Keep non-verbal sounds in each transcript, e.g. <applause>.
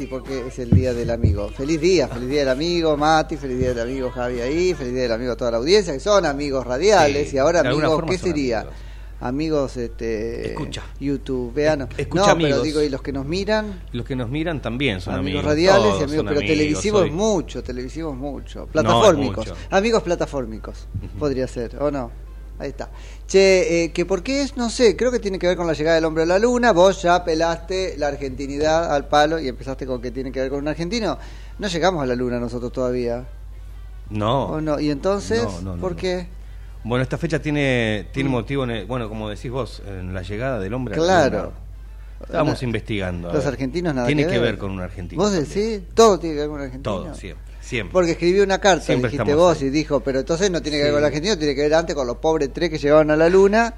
Mati, porque es el día del amigo. Feliz día, feliz día del amigo, Mati, feliz día del amigo Javi ahí, feliz día del amigo a toda la audiencia, que son amigos radiales, Sí, y ahora amigos, ¿qué sería? amigos. Amigos, este, Escucha. youtubeanos. Escucha no, amigos. pero digo, y los que nos miran, Los que nos miran también son amigos, amigos. radiales y amigos, pero amigos, televisivos soy- mucho, televisivos mucho, platafórmicos, mucho. amigos platafórmicos, podría ser, ¿o no? Ahí está. Che, eh, que por qué es, no sé, creo que tiene que ver con la llegada del hombre a la luna. Vos ya pelaste la argentinidad al palo y empezaste con que tiene que ver con un argentino. No llegamos a la luna nosotros todavía. No. ¿O no? ¿Y entonces? No, no, no, ¿Por qué? Bueno, esta fecha tiene, tiene motivo, en el- bueno, como decís vos, en la llegada del hombre a la Claro. luna. Estábamos Na- investigando. Los argentinos nada Tiene que que ver. con un argentino. ¿Vos también. decís? Todo tiene que ver con un argentino. Todo, siempre. Siempre. Porque escribió una carta, Siempre dijiste vos, ahí. y dijo, pero entonces no tiene que ver con el argentino, tiene que ver antes con los pobres tres que llegaban a la luna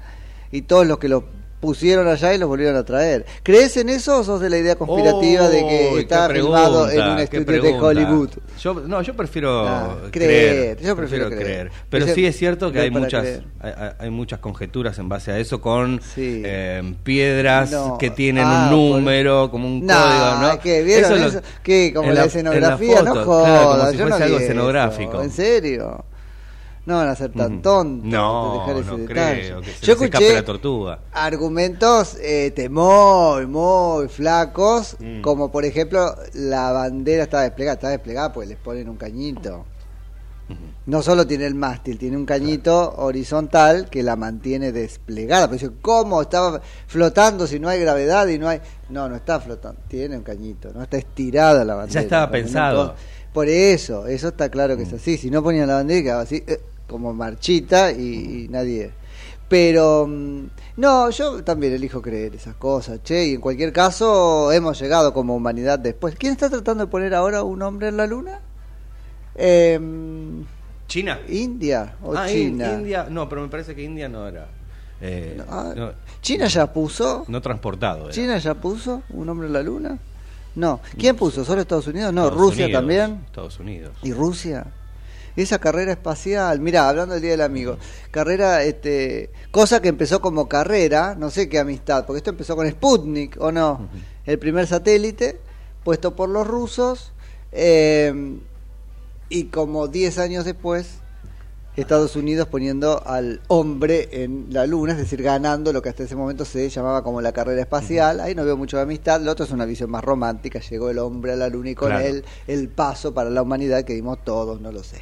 y todos los que lo pusieron allá y los volvieron a traer. ¿Crees en eso o sos de la idea conspirativa de que Uy, está qué filmado en un qué estudio de. Hollywood? Yo, no, yo prefiero Ah, creer. creer, yo prefiero creer. Pero Ese- sí es cierto que hay muchas, hay, hay- muchas conjeturas en base a eso con Sí. eh, piedras No. que tienen Ah, un por- número, como un No, código, ¿no? que vieron lo- eso, que como en la, en escenografía, no foto, jodas, claro, como si yo no fuese algo eso. escenográfico. ¿En serio? No van a ser tan tontos No, de dejar ese no detalle. creo que se Yo les escape escuché la tortuga. argumentos este, muy, muy flacos, Mm. como por ejemplo la bandera está desplegada, está desplegada porque les ponen un cañito. No solo tiene el mástil, tiene un cañito horizontal que la mantiene desplegada. Pero ¿cómo estaba flotando si no hay gravedad y no hay... No, no está flotando, tiene un cañito, no está estirada la bandera. estaba Cuando no pensado. Por eso, eso está claro que es así. Si no ponían la bandera quedaba así, eh, como marchita y, y nadie... Pero mm, no, yo también elijo creer esas cosas, che, y en cualquier caso hemos llegado como humanidad después. ¿Quién está tratando de poner ahora un hombre en la luna? Em, ¿China? ¿India o Ah, In- China? India, no, pero me parece que India no era. eh, Ah, no, ¿China ya puso? no transportado. era. ¿China ya puso un hombre en la luna? No. ¿Quién puso? ¿Solo Estados Unidos? No, Estados Rusia Unidos, también. Estados Unidos. ¿Y Rusia? Esa carrera espacial, mira, hablando del Día del Amigo, carrera, este, cosa que empezó como carrera, no sé qué amistad, porque esto empezó con Sputnik, ¿o no? El primer satélite puesto por los rusos, eh, y como 10 años después Estados Unidos poniendo al hombre en la luna, es decir, ganando lo que hasta ese momento se llamaba como la carrera espacial. Ahí no veo mucho de amistad. Lo otro es una visión más romántica. Llegó el hombre a la luna y con Claro. él el paso para la humanidad que dimos todos, no lo sé.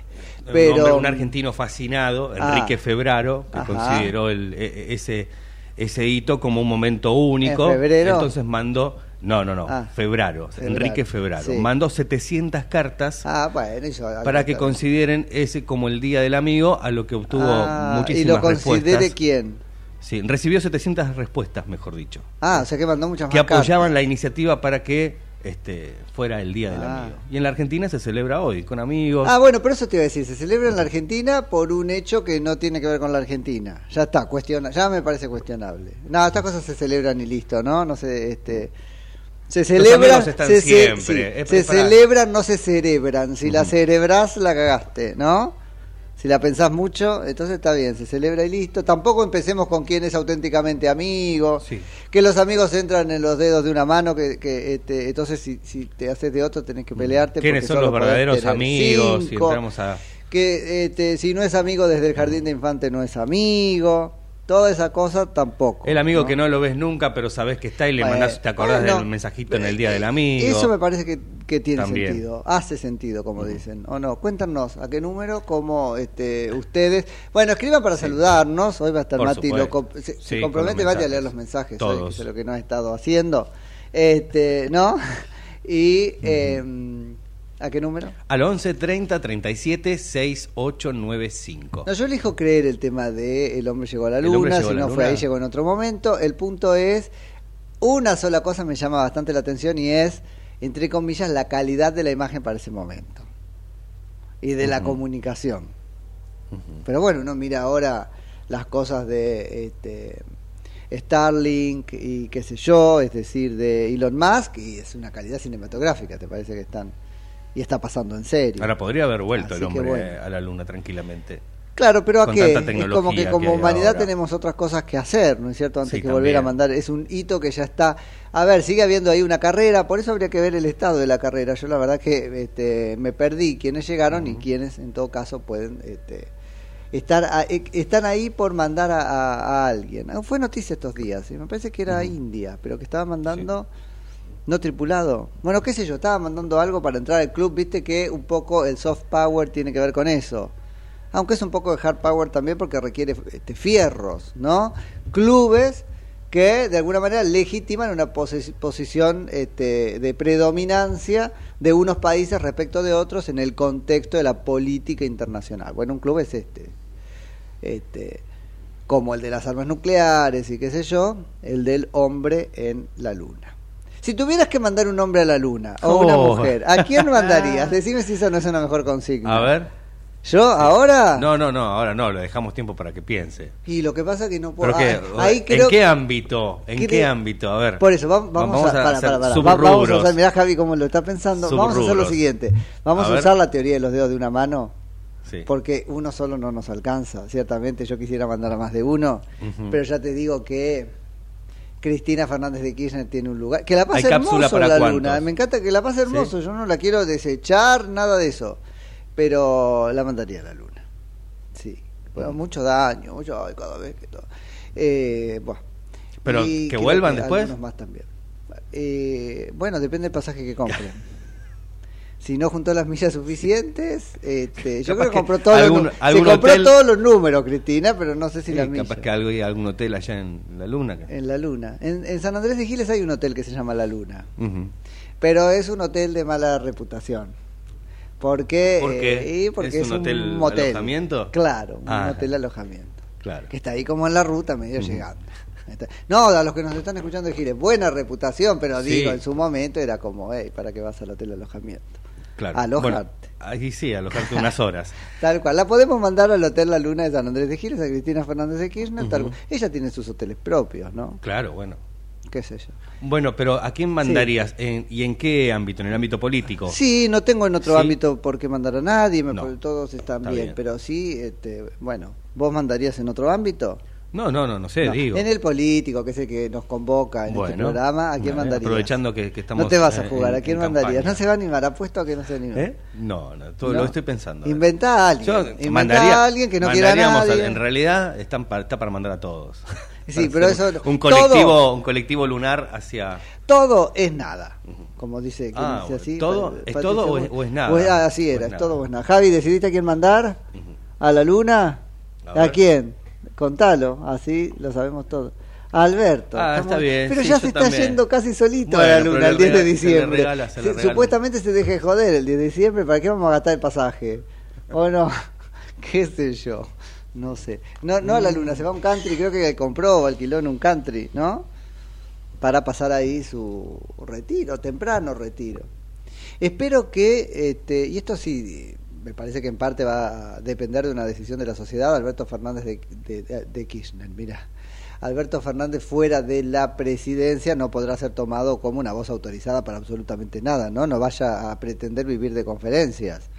Un Pero hombre- un argentino fascinado, Ah. Enrique Febraro, que Ajá. consideró el- e- e- ese, ese hito como un momento único. ¿En febrero? Entonces mandó, no, no, no, Ah. Febraro, Febraro, Enrique Febraro. sí. Mandó 700 cartas Ah, bueno, para que consideren ese como el Día del Amigo, a lo que obtuvo Ah, muchísimas ¿Y lo considere respuestas. quién? Sí, recibió 700 respuestas, mejor dicho, Ah, o sea que mandó muchas que más cartas. apoyaban la iniciativa para que este, fuera el Día del Ah. Amigo. Y en la Argentina se celebra hoy, con amigos. Ah, bueno, pero eso te iba a decir, se celebra en la Argentina por un hecho que no tiene que ver con la Argentina. Ya está, cuestiona, ya me parece cuestionable. No, estas cosas se celebran y listo, ¿no? No sé, este se celebran, están se, siempre, sí, celebran, no se cerebran. Si la cerebrás, la cagaste, ¿no? Si la pensás mucho, entonces está bien, se celebra y listo. Tampoco empecemos con quién es auténticamente amigo, Sí. que los amigos entran en los dedos de una mano, que, que este, entonces si, si te haces de otro tenés que pelearte. ¿Quiénes porque son los verdaderos amigos? Si entramos a... que este, si no es amigo desde el jardín de infante no es amigo, toda esa cosa tampoco. El amigo ¿no? que no lo ves nunca, pero sabes que está y le mandás, te acordás del mensajito en el día del amigo. Eso me parece que, que tiene También. sentido, hace sentido, como dicen, o no. Cuéntanos a qué número, cómo este, ustedes. Bueno, escriban para saludarnos. Hoy va a estar Por Mati, lo comp- se, Sí, compromete Mati a leer los mensajes, Todos. que es lo que no ha estado haciendo. Este, ¿no? <laughs> Y. eh, ¿A qué número? Al 11 30 37 6895. No, yo elijo creer el tema de el hombre llegó a la luna, si no fue ahí, llegó en otro momento. El punto es, una sola cosa me llama bastante la atención y es, entre comillas, la calidad de la imagen para ese momento. Y de la comunicación. Pero bueno, uno mira ahora las cosas de este, Starlink y qué sé yo, es decir, de Elon Musk, y es una calidad cinematográfica, ¿te parece que están? Y está pasando en serio. Ahora podría haber vuelto Así el hombre bueno. a la luna tranquilamente. Claro, pero ¿a qué? Es como que como que humanidad ahora. tenemos otras cosas que hacer, ¿no es cierto? Antes Sí, que volver a también. mandar. Es un hito que ya está. A ver, sigue habiendo ahí una carrera, por eso habría que ver el estado de la carrera. Yo la verdad que este, me perdí quiénes llegaron y quiénes en todo caso pueden este, estar a- e- están ahí por mandar a, a- a alguien. Ah, Fue noticia estos días, y me parece que era India, pero que estaba mandando no tripulado. Bueno, qué sé yo, estaba mandando algo para entrar al club, viste que un poco el soft power tiene que ver con eso. Aunque es un poco de hard power también porque requiere este, fierros, ¿no? Clubes que de alguna manera legitiman una posi- posición este, de predominancia de unos países respecto de otros en el contexto de la política internacional. Bueno, un club es este, este como el de las armas nucleares y qué sé yo, el del hombre en la luna. Si tuvieras que mandar un hombre a la luna o una Oh. mujer, ¿a quién <laughs> mandarías? Decime si eso no es una mejor consigna. A ver. ¿Yo ahora? No, no, no, ahora no, le dejamos tiempo para que piense. Y lo que pasa es que no puedo... Ah, ahí ¿En creo qué ámbito? ¿En qué ámbito? A ver. Por eso, va- vamos, a, para, hacer para, para. Va- vamos a mirá Javi cómo lo está pensando, vamos a hacer lo siguiente, vamos A usar la teoría de los dedos de una mano, Sí. porque uno solo no nos alcanza, ciertamente yo quisiera mandar a más de uno, pero ya te digo que Cristina Fernández de Kirchner tiene un lugar, que la pase ¿Hay cápsula hermoso para la cuántos? luna, me encanta que la pase hermoso, yo no la quiero desechar, nada de eso, pero la mandaría a la luna, sí, bueno, mucho daño, mucho, ay, cada vez que todo, eh, bueno. Pero, Y ¿que vuelvan después? algunos más también. Eh, bueno, depende del pasaje que compren. <laughs> si no juntó las millas suficientes, este, yo creo que compró todos algún- los, se compró hotel- todos los números, Cristina, pero no sé si Sí, las millas. capaz que algo hay algún hotel allá en la luna. En la Luna. En, en San Andrés de Giles hay un hotel que se llama La Luna, pero es un hotel de mala reputación. Porque, ¿Por qué? eh, porque ¿Es un hotel motel. alojamiento? Claro, un Ah. hotel alojamiento. Claro. que está ahí como en la ruta, medio llegando. No, a los que nos están escuchando de Giles, buena reputación, pero Sí. digo, en su momento era como, hey, ¿para qué vas al hotel alojamiento? Claro. Alojarte. Bueno, ahí sí, alojarte unas horas. <laughs> Tal cual. La podemos mandar al Hotel La Luna de San Andrés de Giles, a Cristina Fernández de Kirchner. tal Ujú. cual. Ella tiene sus hoteles propios, ¿no? Claro, bueno. ¿Qué sé yo? Bueno, pero ¿a quién mandarías? En- ¿Y en qué ámbito? ¿En el ámbito político? Sí, no tengo en otro Sí. ámbito por qué mandar a nadie, me- No. todos están Está bien, bien. pero sí, este, bueno, ¿vos mandarías en otro ámbito? No, no, no, no sé, No, digo. En el político, que es el que nos convoca en este Bueno, programa, ¿a quién bueno, mandarías? aprovechando que- que estamos, No te vas a eh, jugar, ¿a quién mandarías? campaña. No se va a animar, apuesto a que no se anima. ¿Eh? No, no, todo No. lo estoy pensando. Inventá a alguien. Yo Inventá mandaría- a alguien que no quiera a nadie. En realidad están pa- está para mandar a todos. <laughs> Sí, <laughs> Para pero eso- un colectivo, todo- un colectivo lunar hacia Todo es nada. Como dice, ¿quién Ah, dice así? ¿todo? ¿Es todo o es- Bull- o es nada? Pues, ah, así era, es es todo o es nada. Javi, ¿decidiste a quién mandar? ¿A la luna? A ¿A, ver. quién? Contalo, así lo sabemos todos. Alberto. Ah, está bien, Pero sí, ya se está también. yendo casi solito Bueno, a la luna el 10 de se diciembre. regala, se le Se- regala. Supuestamente se deje joder el 10 de diciembre, ¿para qué vamos a gastar el pasaje? ¿O no? <laughs> ¿Qué sé yo? No sé. No, no a la luna, se va a un country, creo que compró o alquiló en un country, ¿no? Para pasar ahí su retiro, temprano retiro. Espero que, este, y esto sí, me parece que en parte va a depender de una decisión de la sociedad, Alberto Fernández de, de- Kirchner, mira. Alberto Fernández fuera de la presidencia no podrá ser tomado como una voz autorizada para absolutamente nada, ¿no? No vaya a pretender vivir de conferencias.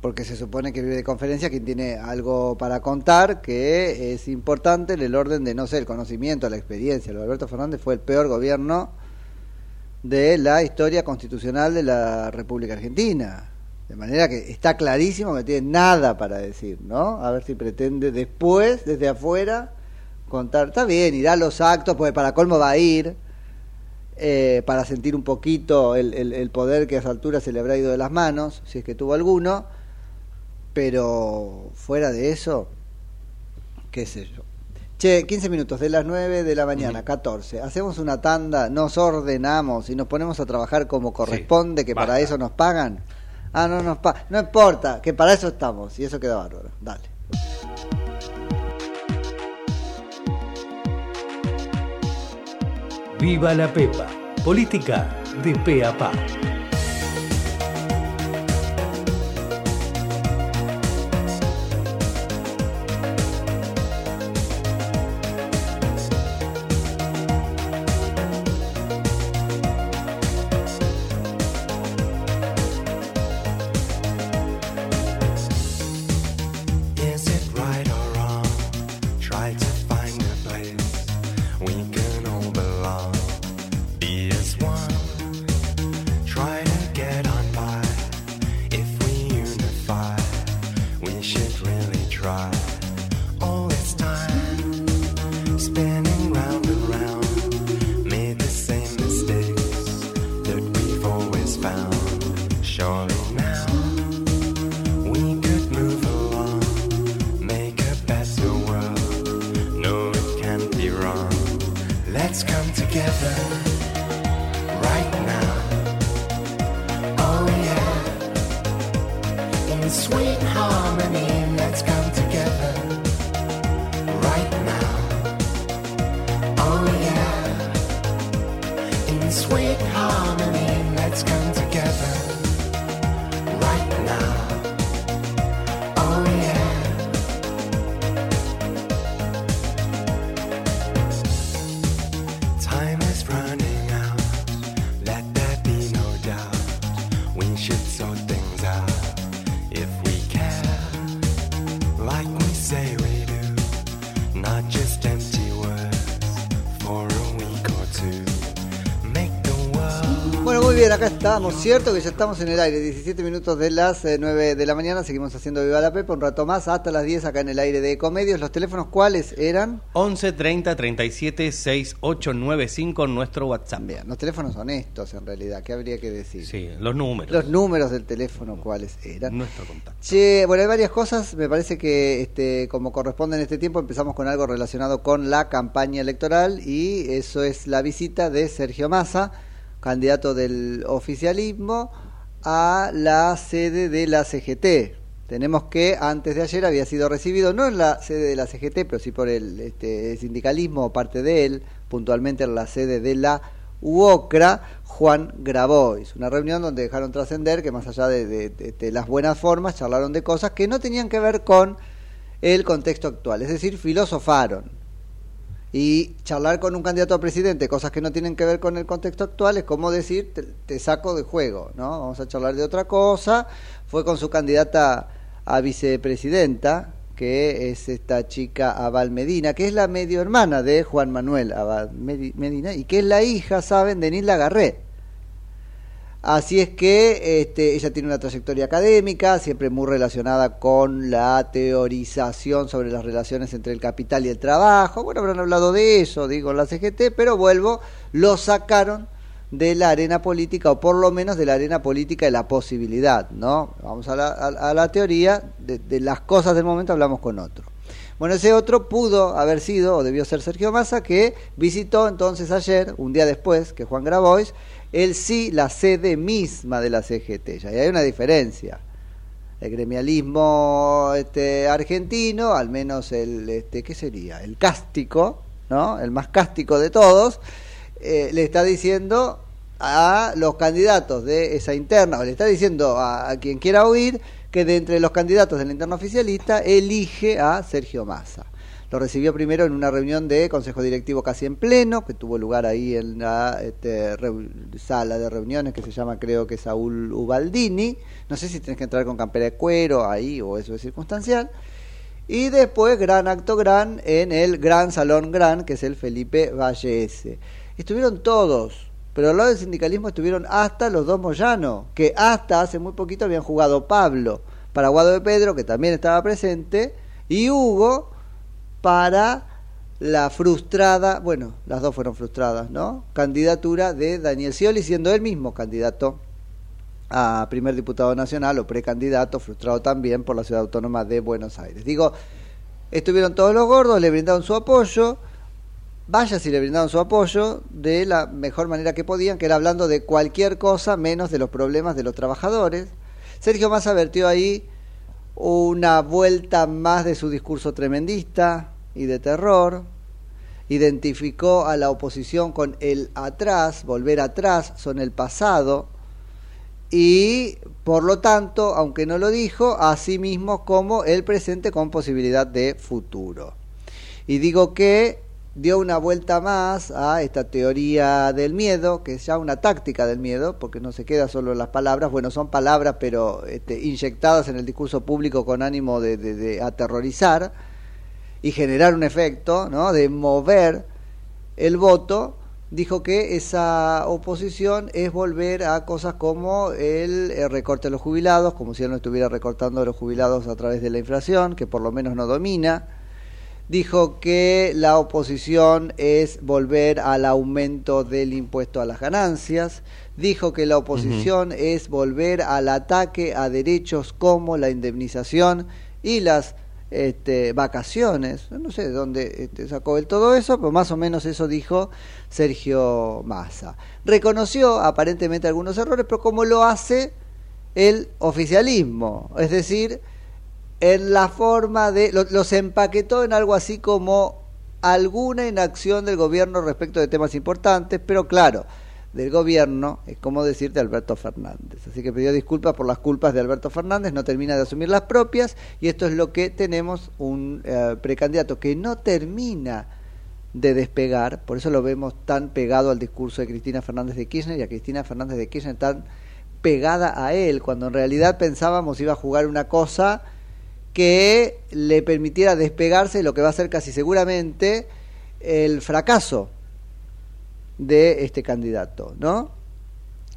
Porque se supone que vive de conferencias quien tiene algo para contar que es importante en el orden de, no sé, el conocimiento, la experiencia. Lo Alberto Fernández fue el peor gobierno de la historia constitucional de la República Argentina. De manera que está clarísimo que no tiene nada para decir, ¿no? A ver si pretende después, desde afuera, contar. Está bien, irá a los actos, porque para colmo va a ir, eh, para sentir un poquito el, el- el poder que a esa altura se le habrá ido de las manos, si es que tuvo alguno, pero fuera de eso, qué sé yo. Che, 15 minutos de las 9 de la mañana, 14. Hacemos una tanda, nos ordenamos y nos ponemos a trabajar como corresponde, que para eso nos pagan. Ah, no nos pagan. No importa, que para eso estamos y eso queda bárbaro. Dale. Viva la Pepa. Política de pe a pa. Acá estamos. Cierto que ya estamos en el aire. 17 minutos de las eh, 9 de la mañana. Seguimos haciendo Viva la Pepa un rato más hasta las 10 acá en el aire de Ecomedios. ¿Los teléfonos cuáles eran? 11 30 37 6895 nuestro WhatsApp. Bien, los teléfonos honestos en realidad. ¿Qué habría que decir? Sí, los números. Los números del teléfono cuáles eran. Nuestro contacto. Che, bueno, hay varias cosas. Me parece que, este, como corresponde en este tiempo, empezamos con algo relacionado con la campaña electoral y eso es la visita de Sergio Massa, candidato del oficialismo, a la sede de la CGT. Tenemos que antes de ayer había sido recibido, no en la sede de la CGT, pero sí por el este, sindicalismo parte de él, puntualmente en la sede de la UOCRA, Juan Grabois. Una reunión donde dejaron trascender que más allá de las buenas formas, charlaron de cosas que no tenían que ver con el contexto actual, es decir, filosofaron. Y charlar con un candidato a presidente, cosas que no tienen que ver con el contexto actual, es como decir, te, saco de juego, ¿no? Vamos a charlar de otra cosa. Fue con su candidata a vicepresidenta, que es esta chica Abal Medina, que es la medio hermana de Juan Manuel Abal Medi- Medina y que es la hija, saben, de Nilda Garré. Así es que este, ella tiene una trayectoria académica, siempre muy relacionada con la teorización sobre las relaciones entre el capital y el trabajo. Bueno, habrán hablado de eso, digo, en la CGT, pero vuelvo, lo sacaron de la arena política, o por lo menos de la arena política de la posibilidad, ¿no? Vamos a la, teoría, de las cosas del momento hablamos con otro. Bueno, ese otro pudo haber sido, o debió ser Sergio Massa, que visitó entonces ayer, un día después que Juan Grabois, él sí la sede misma de la CGT. Ya y hay una diferencia. El gremialismo este, argentino, al menos el, este, ¿qué sería? El cástico, ¿no? El más cástico de todos, eh, le está diciendo a los candidatos de esa interna, o le está diciendo a, a quien quiera oír, que de entre los candidatos de la interna oficialista elige a Sergio Massa. Lo recibió primero en una reunión de Consejo Directivo casi en pleno, que tuvo lugar ahí en la este, sala de reuniones que se llama creo que Saúl Ubaldini. No sé si tienes que entrar con campera de cuero ahí o eso es circunstancial. Y después gran acto gran en el Gran Salón Gran, que es el Felipe Valle S. Estuvieron todos, pero al lado del sindicalismo estuvieron hasta los dos Moyano, que hasta hace muy poquito habían jugado Pablo para Guado de Pedro, que también estaba presente, y Hugo para la frustrada, bueno, las dos fueron frustradas, ¿no? Candidatura de Daniel Scioli, siendo él mismo candidato a primer diputado nacional o precandidato, frustrado también por la ciudad autónoma de Buenos Aires. Digo, estuvieron todos los gordos, le brindaron su apoyo, vaya si le brindaron su apoyo de la mejor manera que podían, que era hablando de cualquier cosa menos de los problemas de los trabajadores. Sergio Massa vertió ahí una vuelta más de su discurso tremendista y de terror, identificó a la oposición con el atrás, volver atrás, son el pasado, y por lo tanto, aunque no lo dijo, a sí mismo como el presente con posibilidad de futuro. Y digo que dio una vuelta más a esta teoría del miedo, que es ya una táctica del miedo, porque no se queda solo en las palabras, bueno, son palabras, pero este, inyectadas en el discurso público con ánimo de, de- aterrorizar y generar un efecto, ¿no? de mover el voto, dijo que esa oposición es volver a cosas como el, eh, recorte de los jubilados, como si él no estuviera recortando a los jubilados a través de la inflación, que por lo menos no domina. Dijo que la oposición es volver al aumento del impuesto a las ganancias. Dijo que la oposición es volver al ataque a derechos como la indemnización y las este, vacaciones. No sé de dónde este, sacó él todo eso, pero más o menos eso dijo Sergio Massa. Reconoció aparentemente algunos errores, pero como lo hace el oficialismo, es decir, en la forma de... lo- los empaquetó en algo así como alguna inacción del gobierno respecto de temas importantes, pero claro, del gobierno es como decirte Alberto Fernández. Así que pidió disculpas por las culpas de Alberto Fernández, no termina de asumir las propias, y esto es lo que tenemos un eh, precandidato que no termina de despegar, por eso lo vemos tan pegado al discurso de Cristina Fernández de Kirchner y a Cristina Fernández de Kirchner tan pegada a él, cuando en realidad pensábamos iba a jugar una cosa que le permitiera despegarse de lo que va a ser casi seguramente el fracaso de este candidato, ¿no?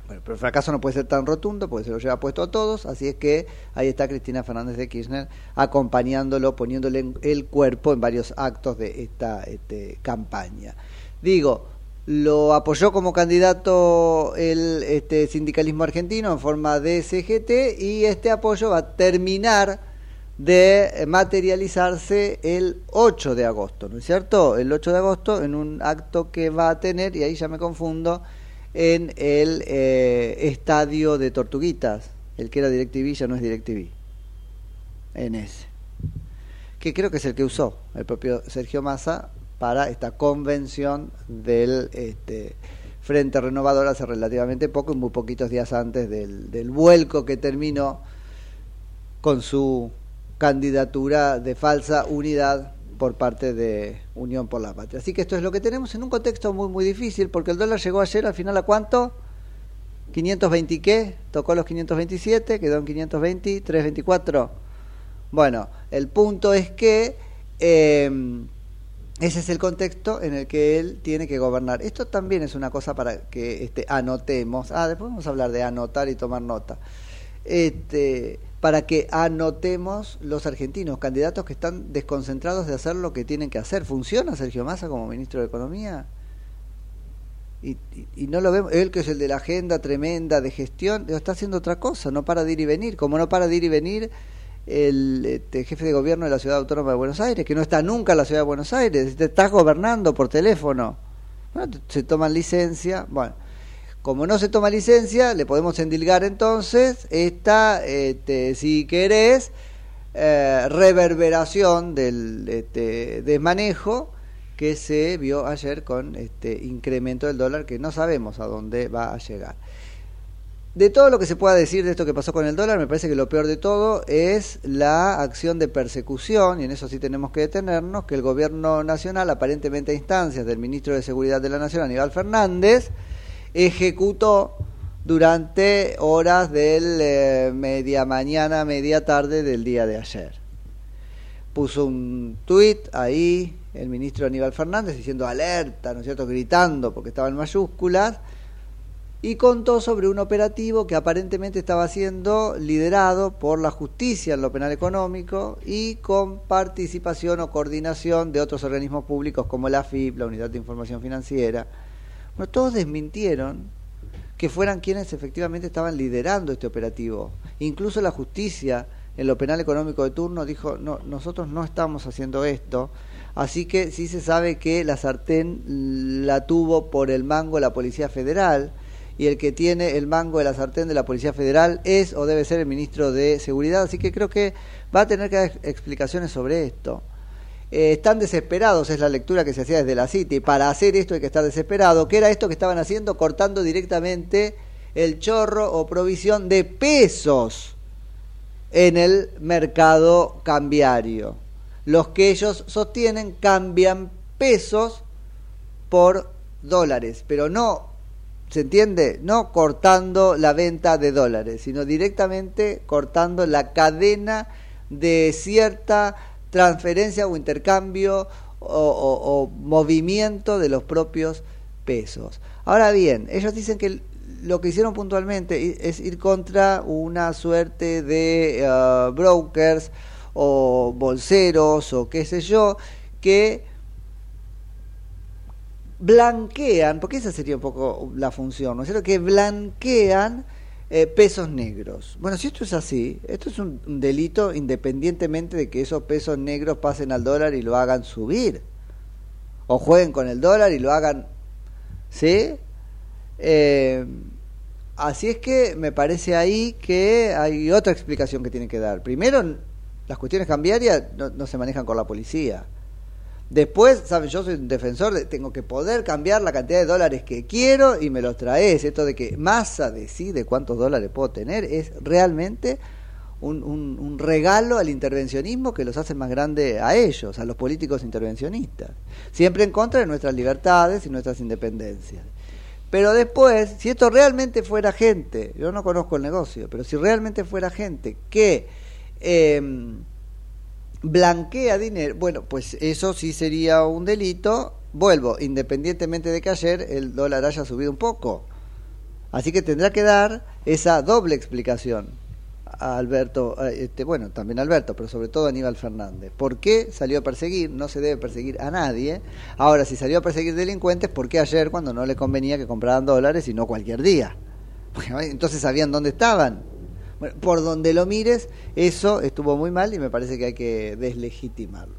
Bueno, pero el fracaso no puede ser tan rotundo porque se lo lleva puesto a todos, así es que ahí está Cristina Fernández de Kirchner acompañándolo, poniéndole el cuerpo en varios actos de esta este, campaña. Digo, lo apoyó como candidato el este, sindicalismo argentino en forma de CGT y este apoyo va a terminar de materializarse el 8 de agosto, ¿no es cierto? El 8 de agosto en un acto que va a tener, y ahí ya me confundo, en el eh, estadio de Tortuguitas, el que era DirecTV ya no es DirecTV, en ese, que creo que es el que usó el propio Sergio Massa para esta convención del este, Frente Renovador hace relativamente poco, muy poquitos días antes del, del vuelco que terminó con su candidatura de falsa unidad por parte de Unión por la Patria. Así que esto es lo que tenemos en un contexto muy muy difícil, porque el dólar llegó ayer al final a cuánto? 520 y qué? Tocó los 527, quedó en 520, 324. Bueno, el punto es que eh, ese es el contexto en el que él tiene que gobernar. Esto también es una cosa para que este, anotemos. Ah, después vamos a hablar de anotar y tomar nota. Este, para que anotemos los argentinos, candidatos que están desconcentrados de hacer lo que tienen que hacer. ¿Funciona Sergio Massa como ministro de Economía? Y, no lo vemos, él que es el de la agenda tremenda de gestión, está haciendo otra cosa, no para de ir y venir, como no para de ir y venir el este, jefe de gobierno de la ciudad autónoma de Buenos Aires, que no está nunca en la ciudad de Buenos Aires, te estás gobernando por teléfono. Bueno, se toman licencia, bueno, como no se toma licencia, le podemos endilgar entonces esta, este, si querés, eh, reverberación del este, desmanejo que se vio ayer con este incremento del dólar que no sabemos a dónde va a llegar. De todo lo que se pueda decir de esto que pasó con el dólar, me parece que lo peor de todo es la acción de persecución, y en eso sí tenemos que detenernos, que el gobierno nacional, aparentemente a instancias del ministro de Seguridad de la Nación, Aníbal Fernández, ejecutó durante horas del eh, media mañana, media tarde del día de ayer. Puso un tuit ahí el ministro Aníbal Fernández diciendo alerta, ¿no es cierto?, gritando porque estaba en mayúsculas y contó sobre un operativo que aparentemente estaba siendo liderado por la justicia en lo penal económico y con participación o coordinación de otros organismos públicos como la AFIP, la Unidad de Información Financiera. Bueno, todos desmintieron que fueran quienes efectivamente estaban liderando este operativo. Incluso la justicia en lo penal económico de turno dijo, no, nosotros no estamos haciendo esto. Así que sí se sabe que la sartén la tuvo por el mango la Policía Federal y el que tiene el mango de la sartén de la Policía Federal es o debe ser el ministro de Seguridad. Así que creo que va a tener que dar explicaciones sobre esto. Eh, están desesperados, es la lectura que se hacía desde la City. Para hacer esto hay que estar desesperado. ¿Qué era esto que estaban haciendo? Cortando directamente el chorro o provisión de pesos en el mercado cambiario. Los que ellos sostienen cambian pesos por dólares, pero no, ¿se entiende? No cortando la venta de dólares, sino directamente cortando la cadena de cierta transferencia o intercambio o, movimiento de los propios pesos. Ahora bien, ellos dicen que lo que hicieron puntualmente es ir contra una suerte de eh, brokers o bolseros o qué sé yo, que blanquean, porque esa sería un poco la función, ¿no es cierto? Que blanquean eh, pesos negros. Bueno, si esto es así, esto es un, delito independientemente de que esos pesos negros pasen al dólar y lo hagan subir, o jueguen con el dólar y lo hagan, ¿sí? Eh, así es que me parece ahí que hay otra explicación que tienen que dar. Primero, las cuestiones cambiarias no se manejan con la policía. Después, ¿saben? Yo soy un defensor de tengo que poder cambiar la cantidad de dólares que quiero y me los traes. Esto de que Massa decide cuántos dólares puedo tener es realmente un regalo al intervencionismo que los hace más grande a ellos, a los políticos intervencionistas. Siempre en contra de nuestras libertades y nuestras independencias. Pero después, si esto realmente fuera gente, yo no conozco el negocio, pero si realmente fuera gente que eh, blanquea dinero, bueno, pues eso sí sería un delito. Vuelvo, independientemente de que ayer el dólar haya subido un poco. Así que tendrá que dar esa doble explicación a Alberto, este, bueno, también Alberto, pero sobre todo a Aníbal Fernández. ¿Por qué salió a perseguir? No se debe perseguir a nadie. Ahora, si salió a perseguir delincuentes, ¿por qué ayer cuando no le convenía que compraran dólares y no cualquier día? <laughs> Porque, entonces sabían dónde estaban. Bueno, por donde lo mires, eso estuvo muy mal y me parece que hay que deslegitimarlo.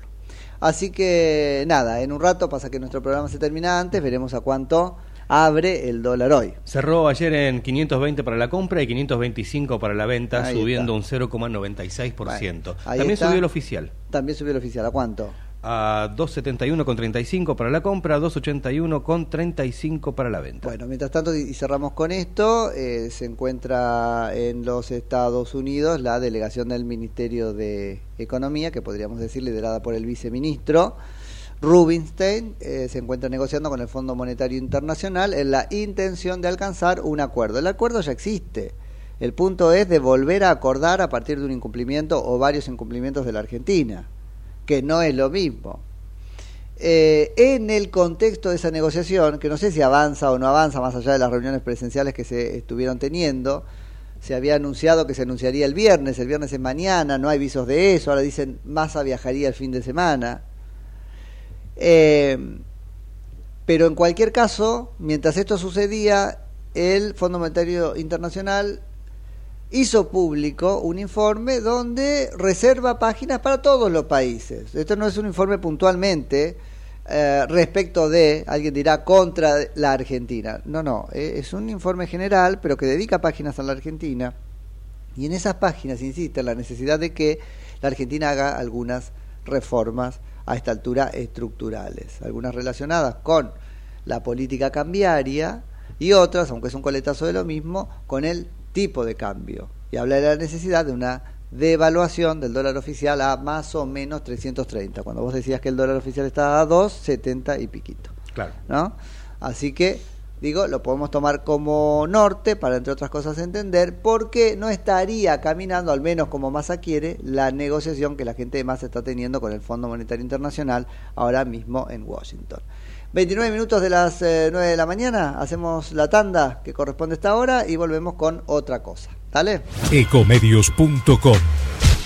Así que nada, en un rato pasa que nuestro programa se termina antes, veremos a cuánto abre el dólar hoy. Cerró ayer en 520 para la compra y 525 para la venta, Ahí subiendo está. un 0,96%. Bueno, También está. subió el oficial. También subió el oficial, ¿a cuánto? A 271,35 para la compra, 281,35 para la venta. Bueno, mientras tanto, y cerramos con esto, eh, se encuentra en los Estados Unidos la delegación del Ministerio de Economía, que podríamos decir liderada por el viceministro Rubinstein, eh, se encuentra negociando con el Fondo Monetario Internacional en la intención de alcanzar un acuerdo. El acuerdo ya existe, El punto es de volver a acordar a partir de un incumplimiento o varios incumplimientos de la Argentina, que no es lo mismo. Eh, en el contexto de esa negociación, que no sé si avanza o no avanza, más allá de las reuniones presenciales que se estuvieron teniendo, se había anunciado que se anunciaría el viernes, el viernes es mañana, no hay visos de eso, ahora dicen Massa viajaría el fin de semana. Eh, pero en cualquier caso, mientras esto sucedía, el Fondo Monetario Internacional hizo público un informe donde reserva páginas para todos los países. Esto no es un informe puntualmente eh, respecto de, alguien dirá, contra la Argentina. No, no, eh, es un informe general, pero que dedica páginas a la Argentina. Y en esas páginas insiste en la necesidad de que la Argentina haga algunas reformas a esta altura estructurales, algunas relacionadas con la política cambiaria y otras, aunque es un coletazo de lo mismo, con el tipo de cambio. Y habla de la necesidad de una devaluación del dólar oficial a más o menos 330. Cuando vos decías que el dólar oficial estaba a 2,70 y piquito. Claro. ¿No? Así que, digo, lo podemos tomar como norte para, entre otras cosas, entender por qué no estaría caminando, al menos como Massa quiere, la negociación que la gente de Massa está teniendo con el Fondo Monetario Internacional ahora mismo en Washington. 29 minutos de las eh, 9 de la mañana, hacemos la tanda que corresponde a esta hora y volvemos con otra cosa. ¿Dale? Ecomedios.com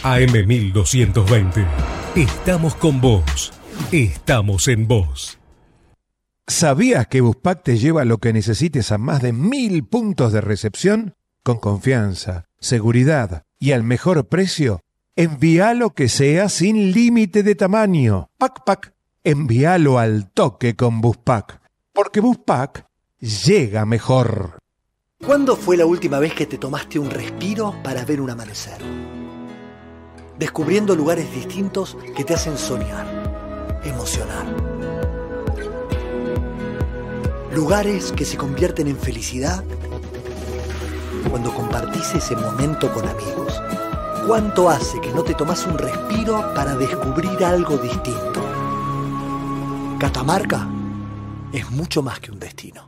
AM1220. Estamos con vos. Estamos en vos. ¿Sabías que Buspack te lleva lo que necesites a más de mil puntos de recepción? Con confianza, seguridad y al mejor precio. Envía lo que sea sin límite de tamaño. Pac Pac. Envíalo al toque con Buspack. Porque Buspack llega mejor. ¿Cuándo fue la última vez que te tomaste un respiro para ver un amanecer? Descubriendo lugares distintos que te hacen soñar, emocionar. Lugares que se convierten en felicidad cuando compartís ese momento con amigos. ¿Cuánto hace que no te tomas un respiro para descubrir algo distinto? Catamarca es mucho más que un destino.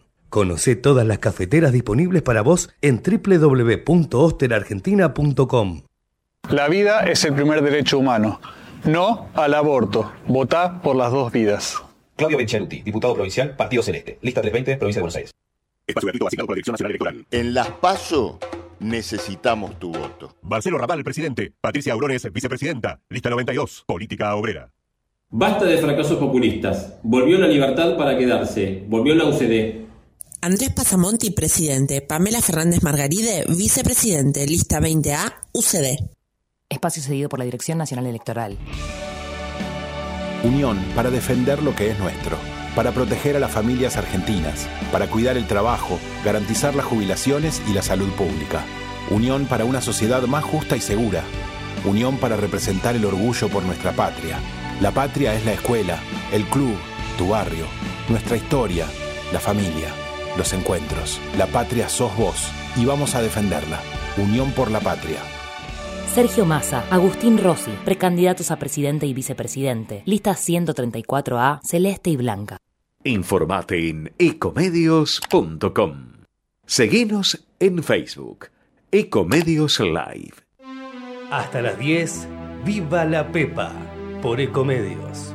Conoce todas las cafeteras disponibles para vos en www.osterargentina.com. La vida es el primer derecho humano. No al aborto. Votá por las dos vidas. Claudio Benchaluti, diputado provincial, Partido Celeste. Lista 320, Provincia de Buenos Aires. Espacio gratuito asignado por la Dirección Nacional Electoral. En las PASO necesitamos tu voto. Marcelo Raval, el presidente. Patricia Aurones, vicepresidenta. Lista 92, Política Obrera. Basta de fracasos populistas. Volvió la libertad para quedarse. Volvió la UCD. Andrés Pasamonti, presidente. Pamela Fernández Margaride, vicepresidente. Lista 20A, UCD. Espacio cedido por la Dirección Nacional Electoral. Unión para defender lo que es nuestro, para proteger a las familias argentinas, para cuidar el trabajo, garantizar las jubilaciones y la salud pública. Unión para una sociedad más justa y segura. Unión para representar el orgullo por nuestra patria. La patria es la escuela, el club, tu barrio, nuestra historia, la familia, los encuentros. La patria sos vos y vamos a defenderla. Unión por la patria. Sergio Massa, Agustín Rossi, precandidatos a presidente y vicepresidente. Lista 134A, celeste y blanca. Informate en ecomedios.com. Seguinos en Facebook. Ecomedios Live. Hasta las 10, Viva la Pepa, por Ecomedios.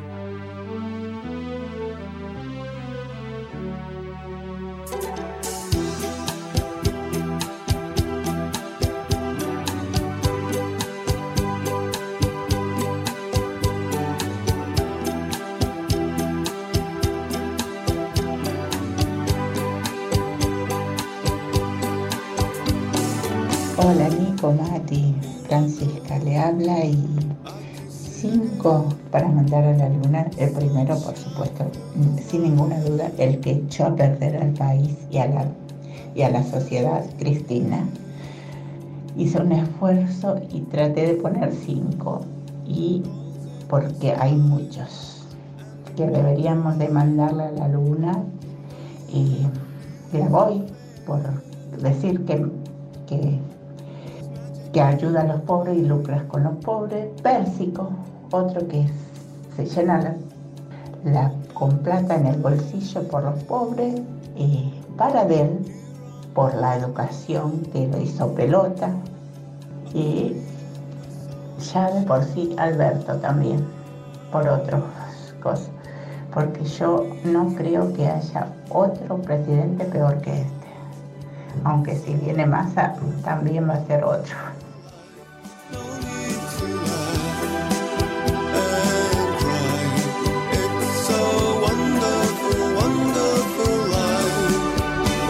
Hola Nico, Mati, Francisca le habla y cinco para mandar a la luna. El primero, por supuesto, sin ninguna duda, el que echó a perder al país y a la, y a la sociedad, Cristina. Hice un esfuerzo y traté de poner cinco, y porque hay muchos que deberíamos de mandarle a la luna y le voy por decir que, que, que ayuda a los pobres y lucras con los pobres. Pérsico, otro que se llena la, la- con plata en el bolsillo por los pobres. Y Paradel, por la educación que lo hizo pelota. Y ya de por sí Alberto también, por otras cosas. Porque yo no creo que haya otro presidente peor que este. Aunque si viene Massa, también va a ser otro.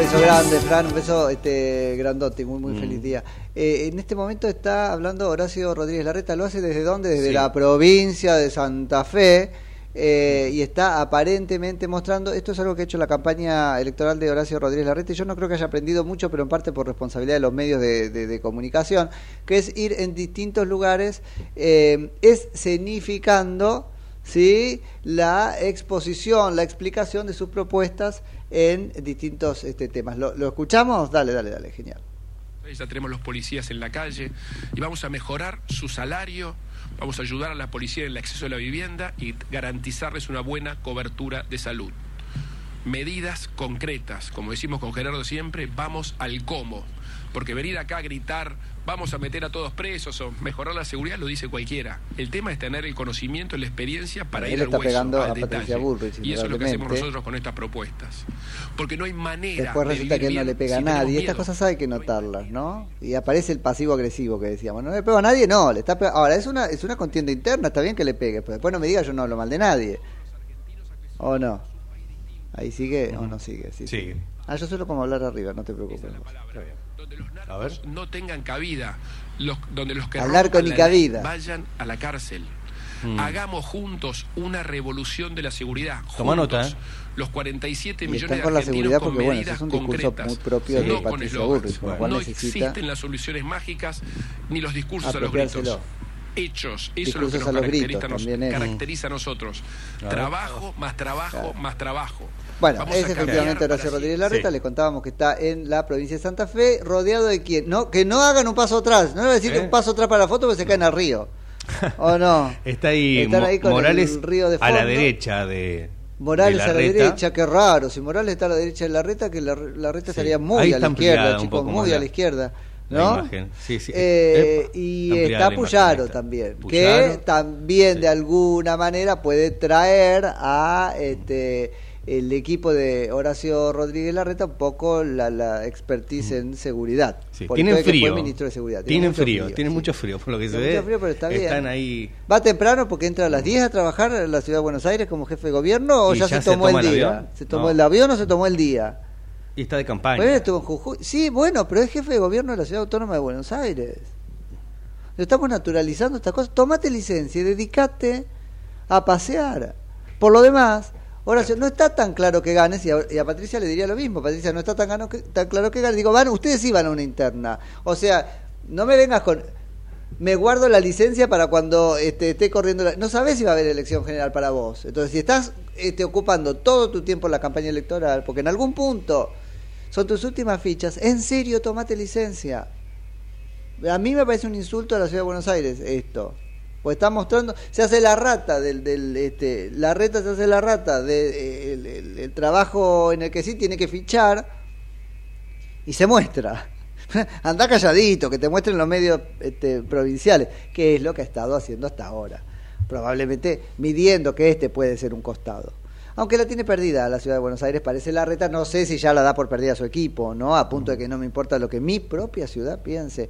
Beso grande, Fran, un beso este, grandote, muy, muy Mm. feliz día. Eh, en este momento está hablando Horacio Rodríguez Larreta, ¿lo hace desde dónde? Desde Sí. la provincia de Santa Fe. eh, y está aparentemente mostrando, esto es algo que ha hecho la campaña electoral de Horacio Rodríguez Larreta, y yo no creo que haya aprendido mucho, pero en parte por responsabilidad de los medios de, de- de comunicación, que es ir en distintos lugares, eh, escenificando ¿sí? la exposición, la explicación de sus propuestas en distintos este, temas. ¿Lo, escuchamos? Dale, dale, dale, genial. Ya tenemos los policías en la calle y vamos a mejorar su salario, vamos a ayudar a la policía en el acceso a la vivienda y garantizarles una buena cobertura de salud. Medidas concretas, como decimos con Gerardo siempre, vamos al cómo. Porque venir acá a gritar, vamos a meter a todos presos o mejorar la seguridad, lo dice cualquiera. El tema es tener el conocimiento, la experiencia para Él ir al está hueso, pegando al a Patricia detalle. Bullrich, Y eso es lo que hacemos nosotros con estas propuestas. Porque no hay manera Después de resulta que él no le pega a si nadie. Estas cosas hay que notarlas, ¿no? Y aparece el pasivo agresivo que decíamos. No le pego a nadie, no. Le está Ahora, es una, es una contienda interna, está bien que le pegue, pero después no me diga yo no hablo mal de nadie. ¿O no? Ahí sigue o no sigue. Sí, Sigue. Ah, yo solo como hablar arriba, no te preocupes. A ver. no tengan cabida, los, donde los que Hablar con la cabida. ley vayan a la cárcel. Mm. Hagamos juntos una revolución de la seguridad. Toma juntos. nota, ¿eh? Los 47 Y millones están de con la argentinos seguridad con porque, bueno, medidas ese es un discurso concretas, muy propio de no con con cual no necesita existen las soluciones mágicas ni los discursos a los gritos. Hechos, eso es lo Discursos que a nos los caracteriza, gritos, nos- también es. caracteriza a nosotros. Ver. Trabajo, más trabajo, más trabajo. Bueno, Vamos es efectivamente Horacio Rodríguez Larreta, Sí. le contábamos que está en la provincia de Santa Fe, rodeado de quién, no, que no hagan un paso atrás, no le voy a decir que ¿Eh? un paso atrás para la foto porque se caen al río. ¿O no? <laughs> Está ahí, ahí con Morales el río de a la fondo. derecha de. Morales de a la derecha, qué raro. Si Morales está a la derecha de la reta, que la, la reta estaría muy Ahí a la izquierda, chicos, muy a la- izquierda. la ¿no? imagen. Sí, sí. Eh, Epa, y está Puyaro también, Puyaro. que también de alguna manera puede traer a este el equipo de Horacio Rodríguez Larreta un poco la, la expertise en seguridad. Mm. Sí, Tienen frío. ministro de seguridad. Tiene Tienen mucho frío, tienen sí. mucho frío, por lo que se Tiene ve. mucho frío, pero está bien. Están ahí. ¿Va temprano porque entra a las 10 a trabajar en la ciudad de Buenos Aires como jefe de gobierno o ¿Y ya, ya se se tomó toma el el día? avión? ¿Se tomó No. el avión o se tomó el día? Y está de campaña. Bueno, estuvo en Jujuy. Sí, bueno, pero es jefe de gobierno de la ciudad autónoma de Buenos Aires. Estamos naturalizando estas cosas. Tomate licencia y dedicate a pasear. Por lo demás, Horacio, no está tan claro que ganes, y a, Patricia le diría lo mismo. Patricia, no está tan claro que ganes. Digo, van, ustedes sí van a una interna. O sea, no me vengas con. Me guardo la licencia para cuando este, esté corriendo. La... No sabes si va a haber elección general para vos. Entonces, si estás este, ocupando todo tu tiempo en la campaña electoral, porque en algún punto son tus últimas fichas, en serio, tomate licencia. A mí me parece un insulto a la ciudad de Buenos Aires esto. Pues está mostrando, se hace la rata del, del este, la reta se hace la rata del el, el trabajo en el que sí tiene que fichar y se muestra. <laughs> Anda calladito, que te muestren los medios este, provinciales, que es lo que ha estado haciendo hasta ahora. Probablemente midiendo que este puede ser un costado. Aunque la tiene perdida la ciudad de Buenos Aires, parece la reta, no sé si ya la da por perdida su equipo, ¿no? A punto de que no me importa lo que mi propia ciudad piense.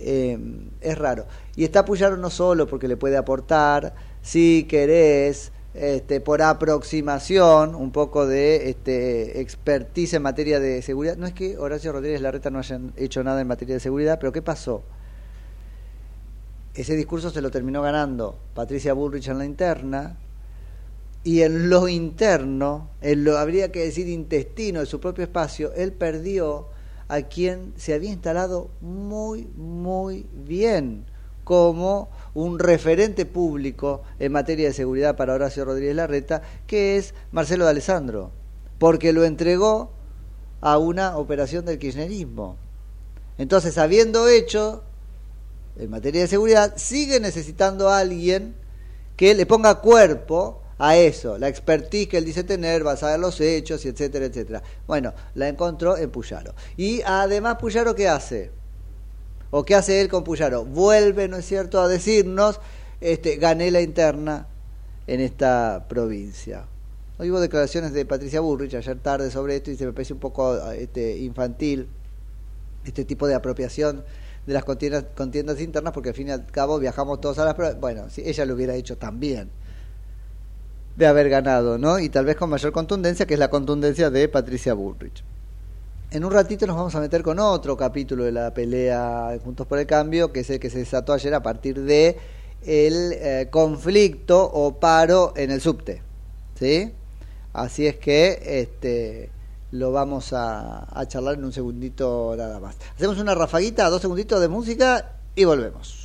Eh, es raro. Y está Puyaro no solo porque le puede aportar, si querés, este, por aproximación, un poco de este, expertise en materia de seguridad. No es que Horacio Rodríguez Larreta no hayan hecho nada en materia de seguridad, pero ¿qué pasó? Ese discurso se lo terminó ganando Patricia Bullrich en la interna, y en lo interno, en lo habría que decir intestino de su propio espacio, él perdió a quien se había instalado muy, muy bien como un referente público en materia de seguridad para Horacio Rodríguez Larreta, que es Marcelo de Alessandro, porque lo entregó a una operación del kirchnerismo. Entonces, habiendo hecho en materia de seguridad, sigue necesitando a alguien que le ponga cuerpo a eso, la expertise que él dice tener basada en los hechos, y etcétera, etcétera. Bueno, la encontró en Puyaro. Y además, Puyaro, ¿qué hace? ¿O qué hace él con Puyaro? Vuelve, ¿no es cierto?, a decirnos, este, gané la interna en esta provincia. Hoy hubo declaraciones de Patricia Burrich ayer tarde sobre esto y se me parece un poco este, infantil este tipo de apropiación de las contiendas, internas porque al fin y al cabo viajamos todos a las. Bueno, si ella lo hubiera hecho también de haber ganado, ¿no? Y tal vez con mayor contundencia, que es la contundencia de Patricia Bullrich. En un ratito nos vamos a meter con otro capítulo de la pelea Juntos por el Cambio, que es el que se desató ayer a partir de el eh, conflicto o paro en el subte, ¿sí? Así es que este lo vamos a, a charlar en un segundito nada más. Hacemos una rafaguita, dos segunditos de música y volvemos.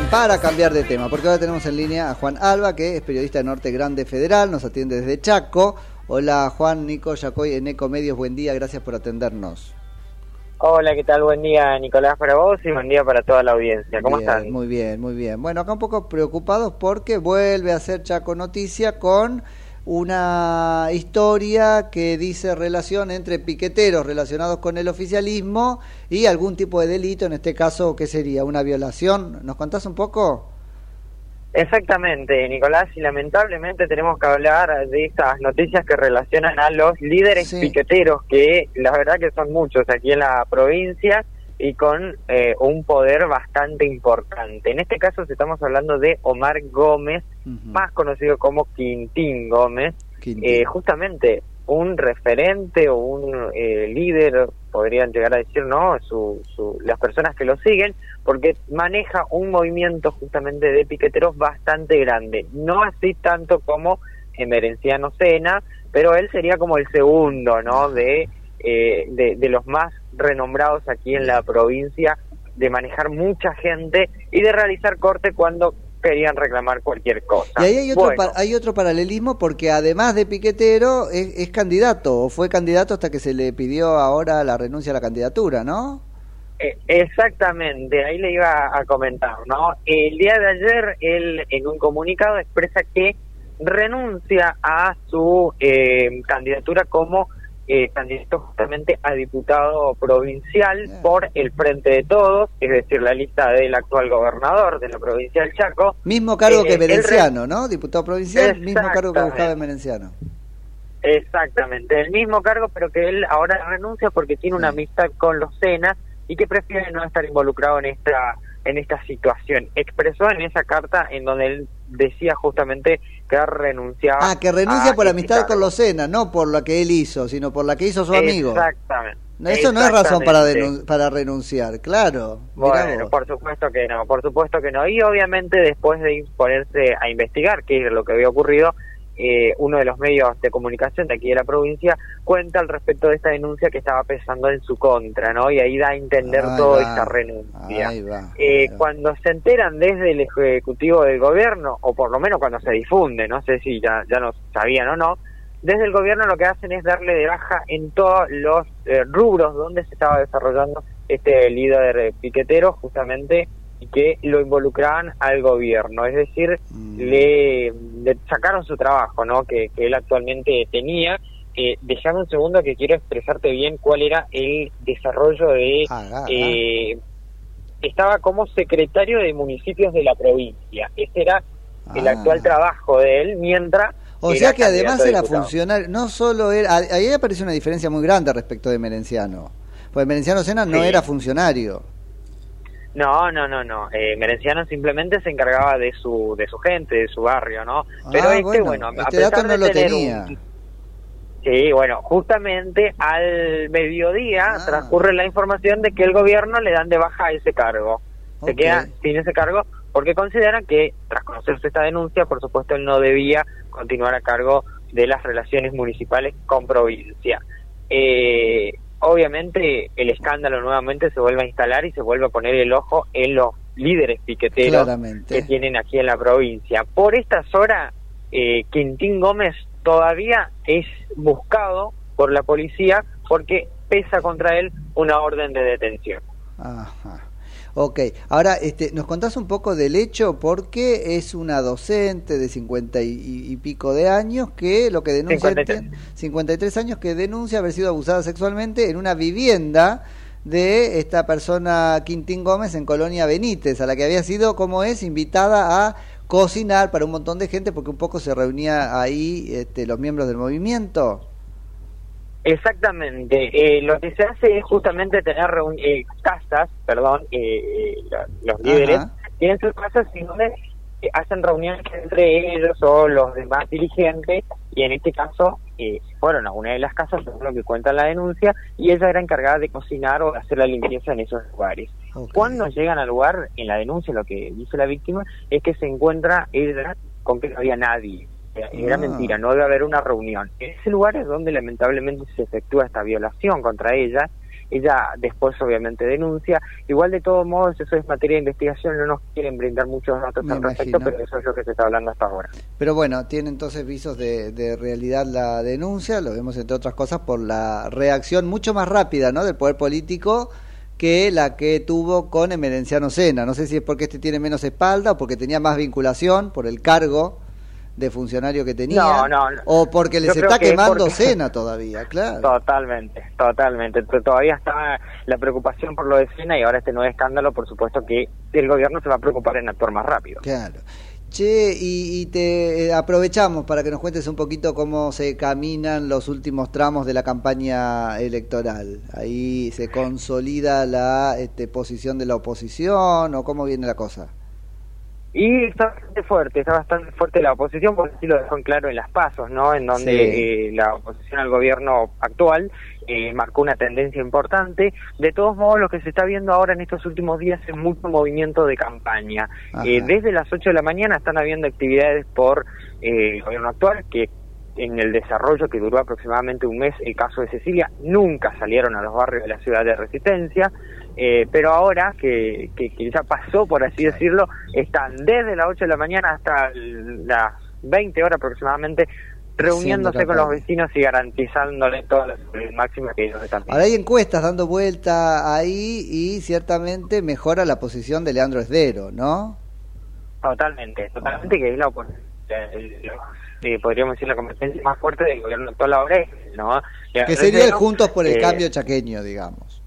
Bien, para cambiar de tema, porque ahora tenemos en línea a Juan Alba, que es periodista de Norte Grande Federal, nos atiende desde Chaco. Hola Juan, Nico Yacoy en Ecomedios, buen día, gracias por atendernos. Hola, ¿qué tal? Buen día, Nicolás, para vos y buen día para toda la audiencia. ¿Cómo Bien, están? Muy bien, muy bien. Bueno, acá un poco preocupados porque vuelve a ser Chaco Noticia con una historia que dice relación entre piqueteros relacionados con el oficialismo y algún tipo de delito, en este caso, ¿qué sería? ¿Una violación? ¿Nos contás un poco? Exactamente, Nicolás, y lamentablemente tenemos que hablar de estas noticias que relacionan a los líderes piqueteros, que la verdad que son muchos aquí en la provincia y con eh, un poder bastante importante. En este caso estamos hablando de Omar Gómez, más conocido como Quintín Gómez, eh, justamente un referente o un eh, líder, podrían llegar a decir, ¿no? Su, su, las personas que lo siguen, porque maneja un movimiento justamente de piqueteros bastante grande. No así tanto como Emerenciano Sena, pero él sería como el segundo, ¿no? De, eh, de, de los más renombrados aquí en la provincia, de manejar mucha gente y de realizar corte cuando querían reclamar cualquier cosa. Y ahí hay otro, Bueno, hay otro paralelismo porque además de piquetero es, es candidato, o fue candidato hasta que se le pidió ahora la renuncia a la candidatura, ¿no? Eh, Exactamente, ahí le iba a comentar, ¿no? El día de ayer él en un comunicado expresa que renuncia a su eh, candidatura como eh, candidato justamente a diputado provincial por el Frente de Todos, es decir, la lista del actual gobernador de la provincia del Chaco. Mismo cargo Eh, que Merenciano, ¿no? Diputado provincial, mismo cargo que buscaba Merenciano. Exactamente, el mismo cargo, pero que él ahora renuncia porque tiene una amistad con los Sena y que prefiere no estar involucrado en esta en esta situación. Expresó en esa carta en donde él decía justamente que renunciaba. Ah, que renuncia por amistad con los Sena, no por lo que él hizo, sino por la que hizo su amigo. Exactamente. Eso no es razón para, para renunciar, claro. Bueno, por supuesto que no, por supuesto que no. Y obviamente después de ponerse a investigar qué es lo que había ocurrido, eh, uno de los medios de comunicación de aquí de la provincia cuenta al respecto de esta denuncia que estaba pesando en su contra, ¿no? Y ahí da a entender Ahí toda va, esta renuncia. Ahí va. Eh, cuando se enteran desde el Ejecutivo del Gobierno, o por lo menos cuando se difunde, no sé si ya, ya no sabían o no, desde el Gobierno lo que hacen es darle de baja en todos los eh, rubros donde se estaba desarrollando este líder eh, piquetero, justamente, que lo involucraban al Gobierno. Es decir, le, le sacaron su trabajo, ¿no? Que, que él actualmente tenía. Eh, déjame un segundo que quiero expresarte bien cuál era el desarrollo de Haga, eh, estaba como secretario de municipios de la provincia. Ese era el Ah. actual trabajo de él, mientras... O sea que además era funcionario, no solo era, ahí aparece una diferencia muy grande respecto de Merenciano. Pues Merenciano Sena no Sí. era funcionario. No, no, no, no. Eh, Merenciano simplemente se encargaba de su de su gente, de su barrio, ¿no? Pero Ah, este, bueno, bueno, a este pesar dato no de lo tener tenía. un- Sí, bueno, justamente al mediodía Ah. transcurre la información de que el gobierno le dan de baja ese cargo. Se queda sin ese cargo porque consideran que, tras conocerse esta denuncia, por supuesto, él no debía continuar a cargo de las relaciones municipales con provincia. Eh, obviamente, el escándalo nuevamente se vuelve a instalar y se vuelve a poner el ojo en los líderes piqueteros Claramente. que tienen aquí en la provincia. Por estas horas, eh, Quintín Gómez todavía es buscado por la policía porque pesa contra él una orden de detención. Ajá. Ok, ahora este, nos contás un poco del hecho porque es una docente de 50 y, y pico de años que lo que denuncia 53. 53 años que denuncia haber sido abusada sexualmente en una vivienda de esta persona Quintín Gómez en Colonia Benítez, a la que había sido, como es, invitada a cocinar para un montón de gente porque un poco se reunía ahí este, los miembros del movimiento. Exactamente. Eh, lo que se hace es justamente tener reun- eh, casas, perdón, eh, eh, los líderes Ajá. tienen sus casas y donde eh, hacen reuniones entre ellos o los demás dirigentes y en este caso eh, fueron a una de las casas, según lo que cuenta la denuncia, y ella era encargada de cocinar o de hacer la limpieza en esos lugares. Cuando llegan al lugar, en la denuncia lo que dice la víctima es que se encuentra ella con que no había nadie. Era- Ah. mentira, no debe haber una reunión. En ese lugar es donde lamentablemente se efectúa esta violación contra ella. Ella después obviamente denuncia. Igual de todos modos eso es materia de investigación, no nos quieren brindar muchos datos Me al respecto, imagino. pero eso es lo que se está hablando hasta ahora. Pero bueno, tiene entonces visos de, de realidad la denuncia, lo vemos entre otras cosas por la reacción mucho más rápida ¿no? del poder político que la que tuvo con Emerenciano Sena. No sé si es porque este tiene menos espalda o porque tenía más vinculación por el cargo de funcionario que tenía. No, no, no. O porque les Yo está que es quemando porque- Sena todavía, claro. Totalmente, totalmente. Todavía está la preocupación por lo de Sena y ahora este nuevo escándalo, por supuesto que el gobierno se va a preocupar en actuar más rápido. Claro. Che, y, y te eh, aprovechamos para que nos cuentes un poquito cómo se caminan los últimos tramos de la campaña electoral. Ahí se consolida la este, posición de la oposición o cómo viene la cosa. Y está bastante fuerte, está bastante fuerte la oposición, porque sí lo dejó en claro en las pasos, ¿no? En donde Sí. eh, la oposición al gobierno actual eh, marcó una tendencia importante. De todos modos, lo que se está viendo ahora en estos últimos días es mucho movimiento de campaña. Eh, desde las 8 de la mañana están habiendo actividades por eh, el gobierno actual que en el desarrollo que duró aproximadamente un mes, el caso de Cecilia, nunca salieron a los barrios de la ciudad de Resistencia, eh, pero ahora que, que, que ya pasó, por así decirlo, están desde las 8 de la mañana hasta las 20 horas aproximadamente reuniéndose con los vecinos y garantizándole toda la seguridad máxima que ellos están Ahora hay encuestas dando vuelta ahí y ciertamente mejora la posición de Leandro Esdero, ¿no? Totalmente, totalmente que es la eh, podríamos decir la competencia más fuerte del gobierno actual ahora es, ¿no? Que sería el Juntos por el Eh, Cambio chaqueño, digamos.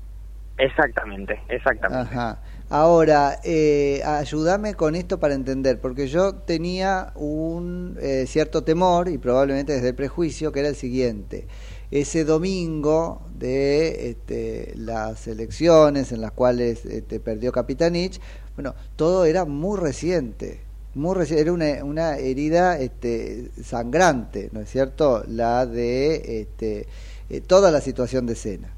Exactamente, exactamente. Ajá. Ahora, eh, ayúdame con esto para entender, porque yo tenía un eh, cierto temor, y probablemente desde el prejuicio, que era el siguiente. Ese domingo de este, las elecciones en las cuales este, perdió Capitanich, bueno, todo era muy reciente, muy reci- era una, una herida este, sangrante, ¿no es cierto? La de este, eh, toda la situación de Sena.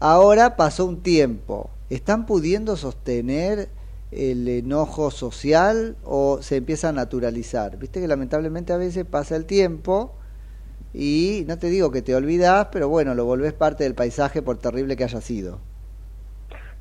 Ahora pasó un tiempo. ¿Están pudiendo sostener el enojo social o se empieza a naturalizar? Viste que lamentablemente a veces pasa el tiempo y no te digo que te olvidas, pero bueno, lo volvés parte del paisaje por terrible que haya sido.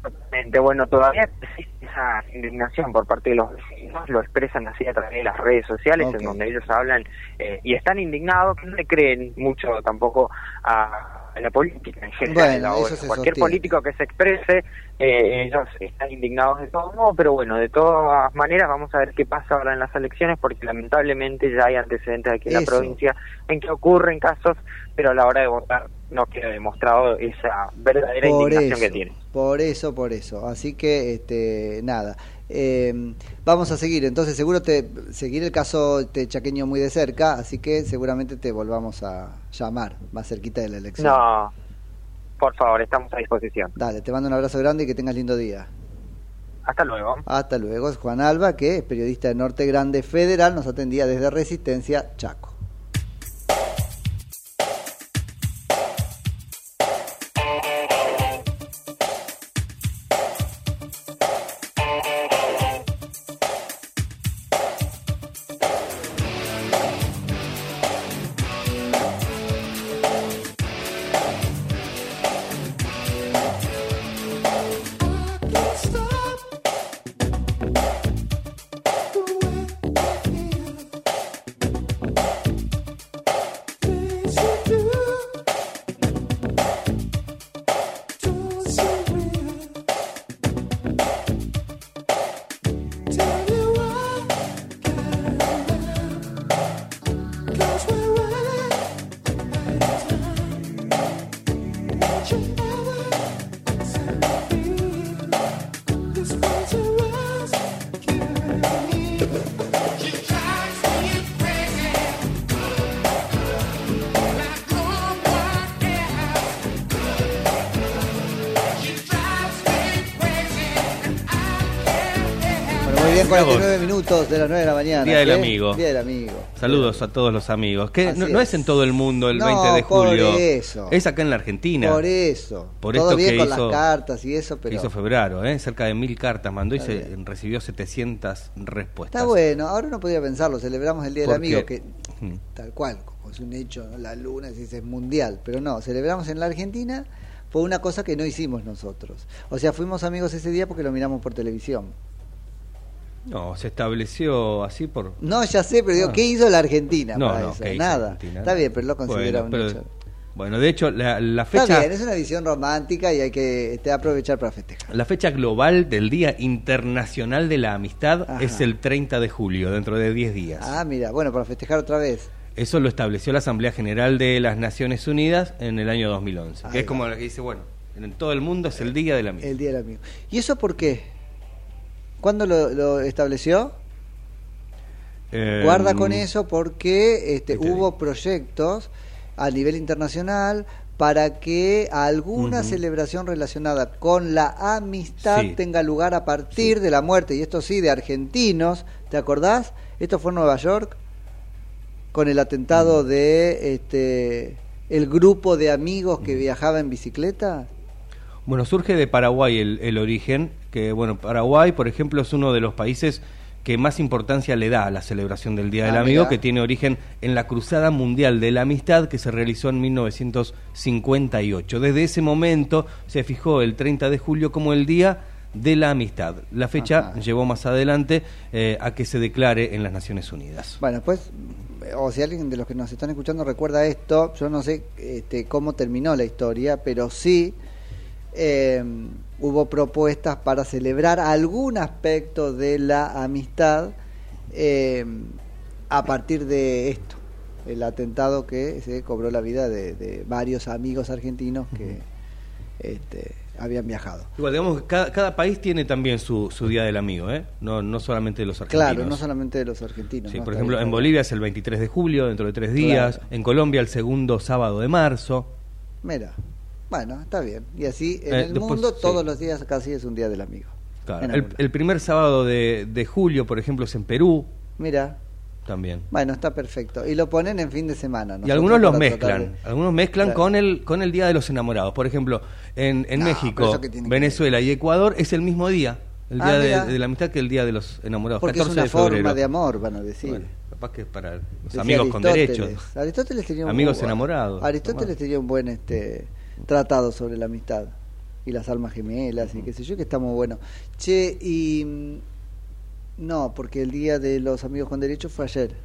Totalmente. Bueno, todavía existe esa indignación por parte de los vecinos, lo expresan así a través de las redes sociales, en donde ellos hablan eh, y están indignados, que no le creen mucho tampoco a a la política en general. Bueno, ahora. Cualquier sostiene. político que se exprese, eh, ellos están indignados de todo modo, pero bueno, de todas maneras vamos a ver qué pasa ahora en las elecciones, porque lamentablemente ya hay antecedentes aquí en la provincia en que ocurren casos, pero a la hora de votar no queda demostrado esa verdadera por indignación eso, que tiene. por eso, por eso. Así que, este, nada. Eh, vamos a seguir. Entonces, seguro te seguir el caso este chaqueño muy de cerca, así que seguramente te volvamos a llamar más cerquita de la elección. No, por favor, estamos a disposición. Dale, te mando un abrazo grande y que tengas lindo día. Hasta luego. Hasta luego. Es Juan Alba, que es periodista de Norte Grande Federal, nos atendía desde Resistencia Chaco. Minutos de las 9 de la mañana. Día del ¿qué? amigo. Día del amigo. Saludos a todos los amigos. Que no, no es es. en todo el mundo el No, 20 de por julio. eso. Es acá en la Argentina. Por eso. Por Todo esto bien que con hizo, las cartas y eso, que pero hizo febrero, ¿eh? cerca de mil cartas mandó y se recibió 700 respuestas. está bueno. Ahora no podía pensarlo. Celebramos el Día del Amigo, que Mm. tal cual, como es un hecho, ¿no? la luna es mundial, pero no, celebramos en la Argentina fue una cosa que no hicimos nosotros. O sea, fuimos amigos ese día porque lo miramos por televisión. No, se estableció así por... No, ya sé, pero digo, Ah. ¿qué hizo la Argentina No, para no, eso? ¿qué hizo Nada. Argentina? Está bien, pero lo considera Bueno, un pero- hecho. Bueno, de hecho, la, la Está fecha... bien, es una visión romántica y hay que este, aprovechar para festejar. La fecha global del Día Internacional de la Amistad Ajá. es el 30 de julio, dentro de 10 días. Ah, mira, bueno, para festejar otra vez. Eso lo estableció la Asamblea General de las Naciones Unidas en el año 2011. Ahí que es como la que dice, bueno, en todo el mundo es el Día del Amigo. El Día del Amigo. ¿Y eso por qué? ¿Cuándo lo, lo estableció? Eh, Guarda con eso porque este, ¿qué te hubo proyectos a nivel internacional para que alguna celebración relacionada con la amistad Sí. tenga lugar a partir de la muerte, y esto sí, de argentinos, ¿te acordás? Esto fue en Nueva York, con el atentado Mm. de este el grupo de amigos que viajaba en bicicleta. Bueno, surge de Paraguay el, el origen, que bueno, Paraguay, por ejemplo, es uno de los países que más importancia le da a la celebración del Día Ah, del Amigo, mira. que tiene origen en la Cruzada Mundial de la Amistad que se realizó en 1958. Desde ese momento se fijó el 30 de julio como el Día de la Amistad. La fecha llevó más adelante eh, a que se declare en las Naciones Unidas. Bueno, pues, o si alguien de los que nos están escuchando recuerda esto, yo no sé este, cómo terminó la historia, pero sí eh, hubo propuestas para celebrar algún aspecto de la amistad eh, a partir de esto, el atentado que se cobró la vida de, de varios amigos argentinos que este, habían viajado. Igual, digamos que cada, cada país tiene también su, su Día del Amigo, ¿eh? No, no solamente los argentinos. Claro, no solamente de los argentinos. Sí, ¿no? por ejemplo, bien, en Bolivia es el 23 de julio, dentro de tres días. Claro. En Colombia el segundo sábado de marzo. Mira, bueno, está bien. Y así en Eh, el después, mundo sí. todos los días casi es un día del amigo. Claro. El, el primer sábado de, de julio, por ejemplo, es en Perú Mira, también. bueno, está perfecto. Y lo ponen en fin de semana. y Nosotros algunos los mezclan. de- Algunos mezclan Claro. con el con el Día de los Enamorados. Por ejemplo, en, en No, México, Venezuela y Ecuador es el mismo día. El Ah, día de, de la amistad que el Día de los Enamorados. Porque es 14 una de febrero. forma de amor, van a decir. Bueno, capaz que es para los Decía amigos con derechos. Aristóteles tenía un Amigos bu- enamorados. Aristóteles tenía un buen este tratado sobre la amistad y las almas gemelas y qué sé yo, que está muy bueno. Che, y mm, no, porque el día de los amigos con derechos fue ayer.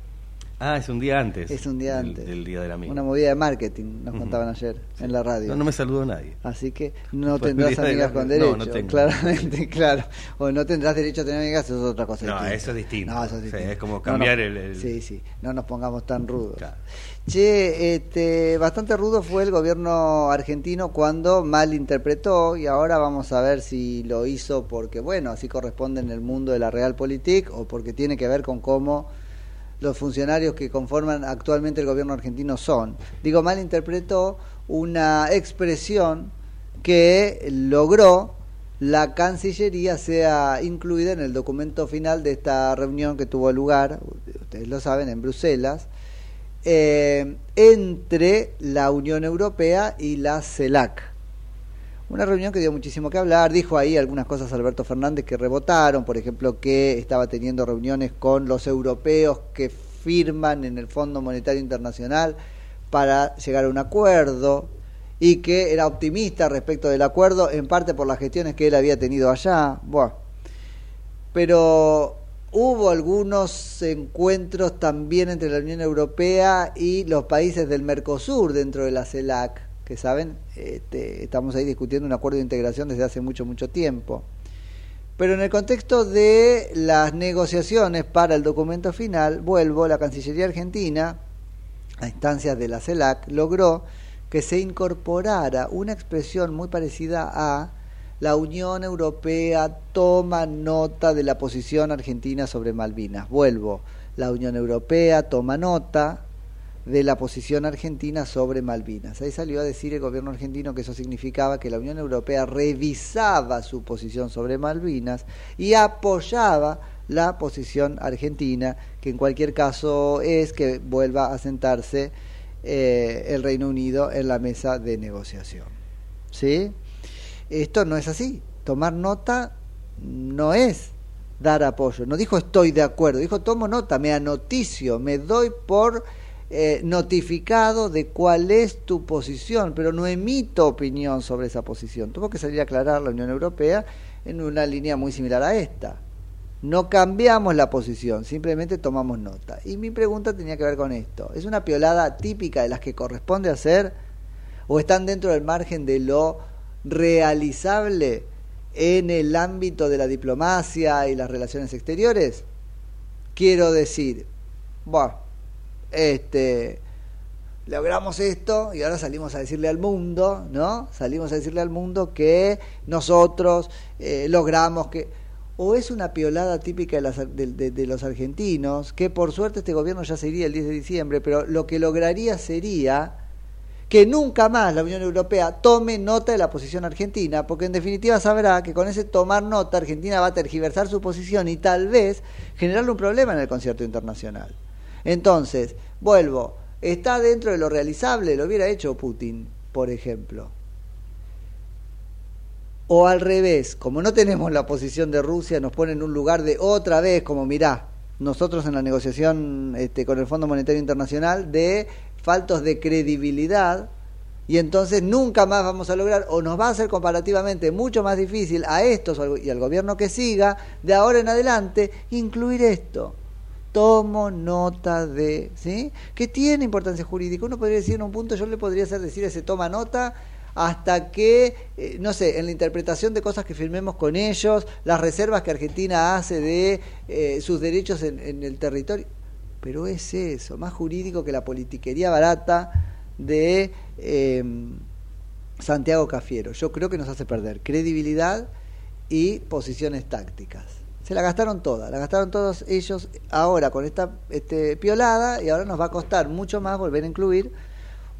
Ah, es un día antes. Es un día del- antes. Del, Día del Amigo. Una movida de marketing, nos contaban ayer en la radio. No, no me saludó nadie. Así que no Pues tendrás amigas con no, derecho. no tengo. Claramente, <laughs> claro. O no tendrás derecho a tener amigas, eso es otra cosa. No, distinta. eso es distinto. No, eso es distinto. es como No, cambiar no. el- el- Sí, sí, no nos pongamos tan rudos. Che, este, bastante rudo fue el gobierno argentino cuando malinterpretó y ahora vamos a ver si lo hizo porque, bueno, así corresponde en el mundo de la Realpolitik o porque tiene que ver con cómo los funcionarios que conforman actualmente el gobierno argentino son. Digo, malinterpretó una expresión que logró la Cancillería sea incluida en el documento final de esta reunión que tuvo lugar, ustedes lo saben, en Bruselas, eh, entre la Unión Europea y la CELAC. Una reunión que dio muchísimo que hablar, dijo ahí algunas cosas Alberto Fernández que rebotaron, por ejemplo que estaba teniendo reuniones con los europeos que firman en el Fondo Monetario Internacional para llegar a un acuerdo y que era optimista respecto del acuerdo, en parte por las gestiones que él había tenido allá. Bueno, pero hubo algunos encuentros también entre la Unión Europea y los países del Mercosur dentro de la CELAC, que saben, este, estamos ahí discutiendo un acuerdo de integración desde hace mucho, mucho tiempo. Pero en el contexto de las negociaciones para el documento final, vuelvo, la Cancillería Argentina, a instancias de la CELAC, logró que se incorporara una expresión muy parecida a la Unión Europea toma nota de la posición argentina sobre Malvinas. Vuelvo, la Unión Europea toma nota de la posición argentina sobre Malvinas. Ahí salió a decir el gobierno argentino que eso significaba que la Unión Europea revisaba su posición sobre Malvinas y apoyaba la posición argentina, que en cualquier caso es que vuelva a sentarse eh, el Reino Unido en la mesa de negociación. ¿Sí? Esto no es así. Tomar nota no es dar apoyo. No dijo estoy de acuerdo, dijo tomo nota, me anoticio, me doy por eh, notificado de cuál es tu posición, pero no emito opinión sobre esa posición. Tuvo que salir a aclarar la Unión Europea en una línea muy similar a esta. No cambiamos la posición, simplemente tomamos nota. Y mi pregunta tenía que ver con esto. ¿Es una piolada típica de las que corresponde hacer o están dentro del margen de lo realizable en el ámbito de la diplomacia y las relaciones exteriores? Quiero decir, bueno, este logramos esto y ahora salimos a decirle al mundo, ¿no? Salimos a decirle al mundo que nosotros eh, logramos que o es una piolada típica de, las, de, los argentinos, que por suerte este gobierno ya se iría el 10 de diciembre, pero lo que lograría sería que nunca más la Unión Europea tome nota de la posición argentina, porque en definitiva sabrá que con ese tomar nota Argentina va a tergiversar su posición y tal vez generarle un problema en el concierto internacional. Entonces, vuelvo, está dentro de lo realizable, lo hubiera hecho Putin, por ejemplo. O al revés, como no tenemos la posición de Rusia, nos pone en un lugar de otra vez, como mirá, nosotros en la negociación este, con el Fondo Monetario Internacional, de faltos de credibilidad, y entonces nunca más vamos a lograr, o nos va a ser comparativamente mucho más difícil a estos y al gobierno que siga, de ahora en adelante, incluir esto. Tomo nota de, ¿sí? Que tiene importancia jurídica. Uno podría decir en un punto, yo le podría hacer decir ese toma nota hasta que, eh, no sé, en la interpretación de cosas que firmemos con ellos, las reservas que Argentina hace de eh, sus derechos en, el territorio. Pero es eso, más jurídico que la politiquería barata de eh, Santiago Cafiero. Yo creo que nos hace perder credibilidad y posiciones tácticas. Se la gastaron toda, la gastaron todos ellos ahora con esta este, piolada y ahora nos va a costar mucho más volver a incluir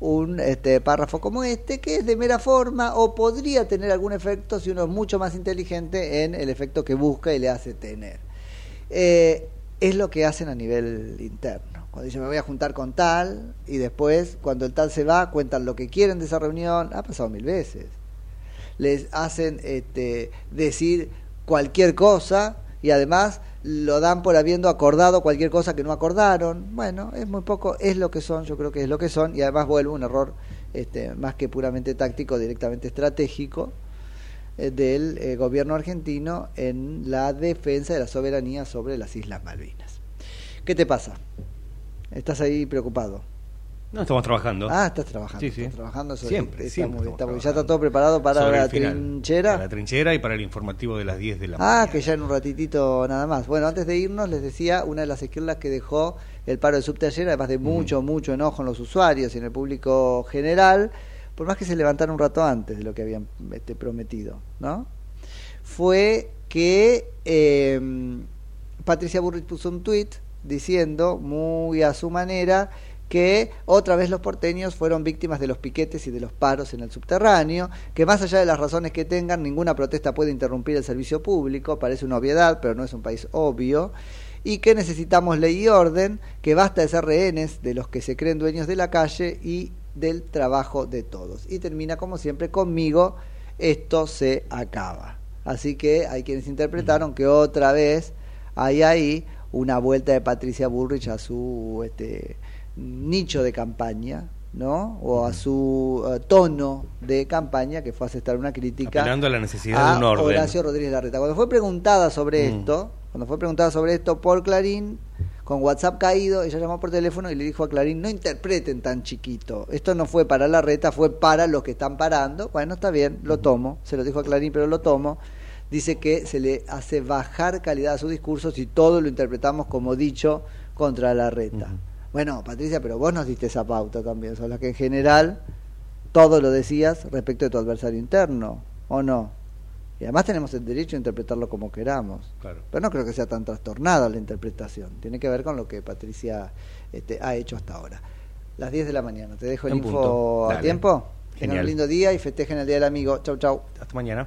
un este, párrafo como este, que es de mera forma o podría tener algún efecto si uno es mucho más inteligente en el efecto que busca y le hace tener. Eh, es lo que hacen a nivel interno. Cuando dicen me voy a juntar con tal y después cuando el tal se va cuentan lo que quieren de esa reunión, ha pasado mil veces. Les hacen este, decir cualquier cosa y además lo dan por habiendo acordado cualquier cosa que no acordaron. Bueno, es muy poco, es lo que son, yo creo que es lo que son, y además vuelvo un error este, más que puramente táctico, directamente estratégico eh, del eh, gobierno argentino en la defensa de la soberanía sobre las Islas Malvinas. ¿Qué te pasa? Estás ahí preocupado. No, estamos trabajando. Ah, estás trabajando. Sí, sí. estás trabajando sobre- Siempre, está siempre muy bien, está. Ya está todo preparado para Sobre la final. trinchera. Para la trinchera y para el informativo de las 10 de la Ah, que ya en un ratitito nada más. Bueno, antes de irnos les decía una de las esquirlas que dejó el paro de subte ayer, además de mucho, mucho enojo en los usuarios y en el público general, por más que se levantaron un rato antes de lo que habían este, prometido, ¿no? Fue que eh, Patricia Burrich puso un tuit diciendo, muy a su manera, que otra vez los porteños fueron víctimas de los piquetes y de los paros en el subterráneo, que más allá de las razones que tengan, ninguna protesta puede interrumpir el servicio público, parece una obviedad, pero no es un país obvio, y que necesitamos ley y orden, que basta de ser rehenes de los que se creen dueños de la calle y del trabajo de todos. Y termina como siempre conmigo, esto se acaba. Así que hay quienes interpretaron que otra vez hay ahí una vuelta de Patricia Bullrich a su este, nicho de campaña, ¿no? O a su eh, tono de campaña, que fue aceptar una crítica Apelando a la necesidad de un orden. Horacio Rodríguez Larreta. Cuando fue preguntada sobre Mm. esto, cuando fue preguntada sobre esto por Clarín, con WhatsApp caído, ella llamó por teléfono y le dijo a Clarín, no interpreten tan chiquito, esto no fue para Larreta, fue para los que están parando. Bueno, está bien, lo tomo, se lo dijo a Clarín, pero lo tomo. Dice que se le hace bajar calidad a su discurso si todo lo interpretamos como dicho contra Larreta. Bueno, Patricia, pero vos nos diste esa pauta también, sos la que en general todo lo decías respecto de tu adversario interno, ¿o no? Y además tenemos el derecho a interpretarlo como queramos. Claro. Pero no creo que sea tan trastornada la interpretación. Tiene que ver con lo que Patricia este, ha hecho hasta ahora. Las 10 de la mañana. Te dejo el En info punto. a Dale. tiempo. Tengan un lindo día y festejen el Día del Amigo. Chau, chau. Hasta mañana.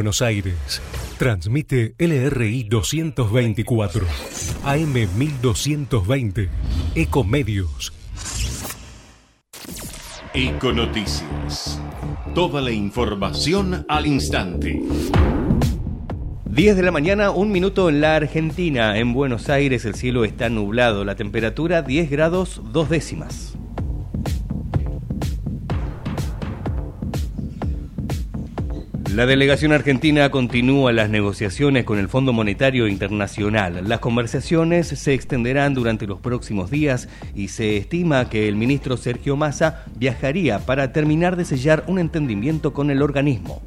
Buenos Aires, transmite LRI 224, AM 1220, Ecomedios. Econoticias. Toda la información al instante. 10 de la mañana, un minuto en la Argentina. En Buenos Aires el cielo está nublado, la temperatura 10 grados dos décimas. La delegación argentina continúa las negociaciones con el Fondo Monetario Internacional. Las conversaciones se extenderán durante los próximos días y se estima que el ministro Sergio Massa viajaría para terminar de sellar un entendimiento con el organismo.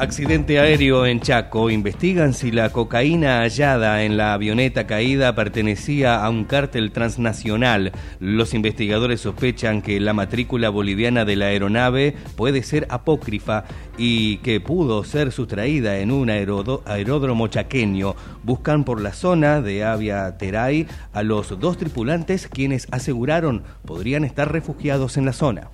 Accidente aéreo en Chaco. Investigan si la cocaína hallada en la avioneta caída pertenecía a un cártel transnacional. Los investigadores sospechan que la matrícula boliviana de la aeronave puede ser apócrifa y que pudo ser sustraída en un aeródromo chaqueño. Buscan por la zona de Avia Teray a los dos tripulantes quienes aseguraron podrían estar refugiados en la zona.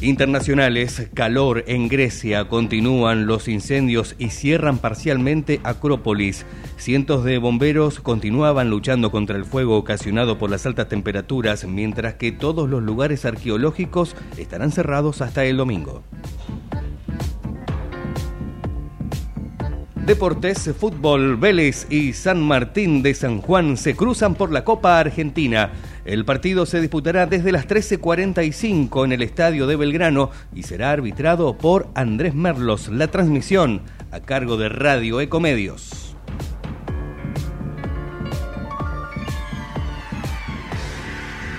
Internacionales, calor en Grecia, continúan los incendios y cierran parcialmente Acrópolis. Cientos de bomberos continuaban luchando contra el fuego ocasionado por las altas temperaturas, mientras que todos los lugares arqueológicos estarán cerrados hasta el domingo. Deportes, fútbol, Vélez y San Martín de San Juan se cruzan por la Copa Argentina. El partido se disputará desde las 13.45 en el estadio de Belgrano y será arbitrado por Andrés Merlos. La transmisión a cargo de Radio Ecomedios.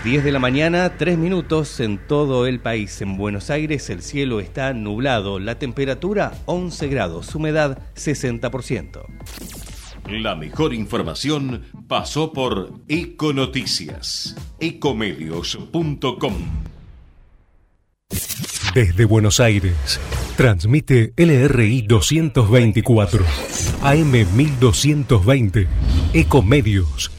10 de la mañana, 3 minutos en todo el país. En Buenos Aires el cielo está nublado, la temperatura 11 grados, humedad 60%. La mejor información pasó por Econoticias, ecomedios.com. Desde Buenos Aires, transmite LRI 224, AM 1220, Ecomedios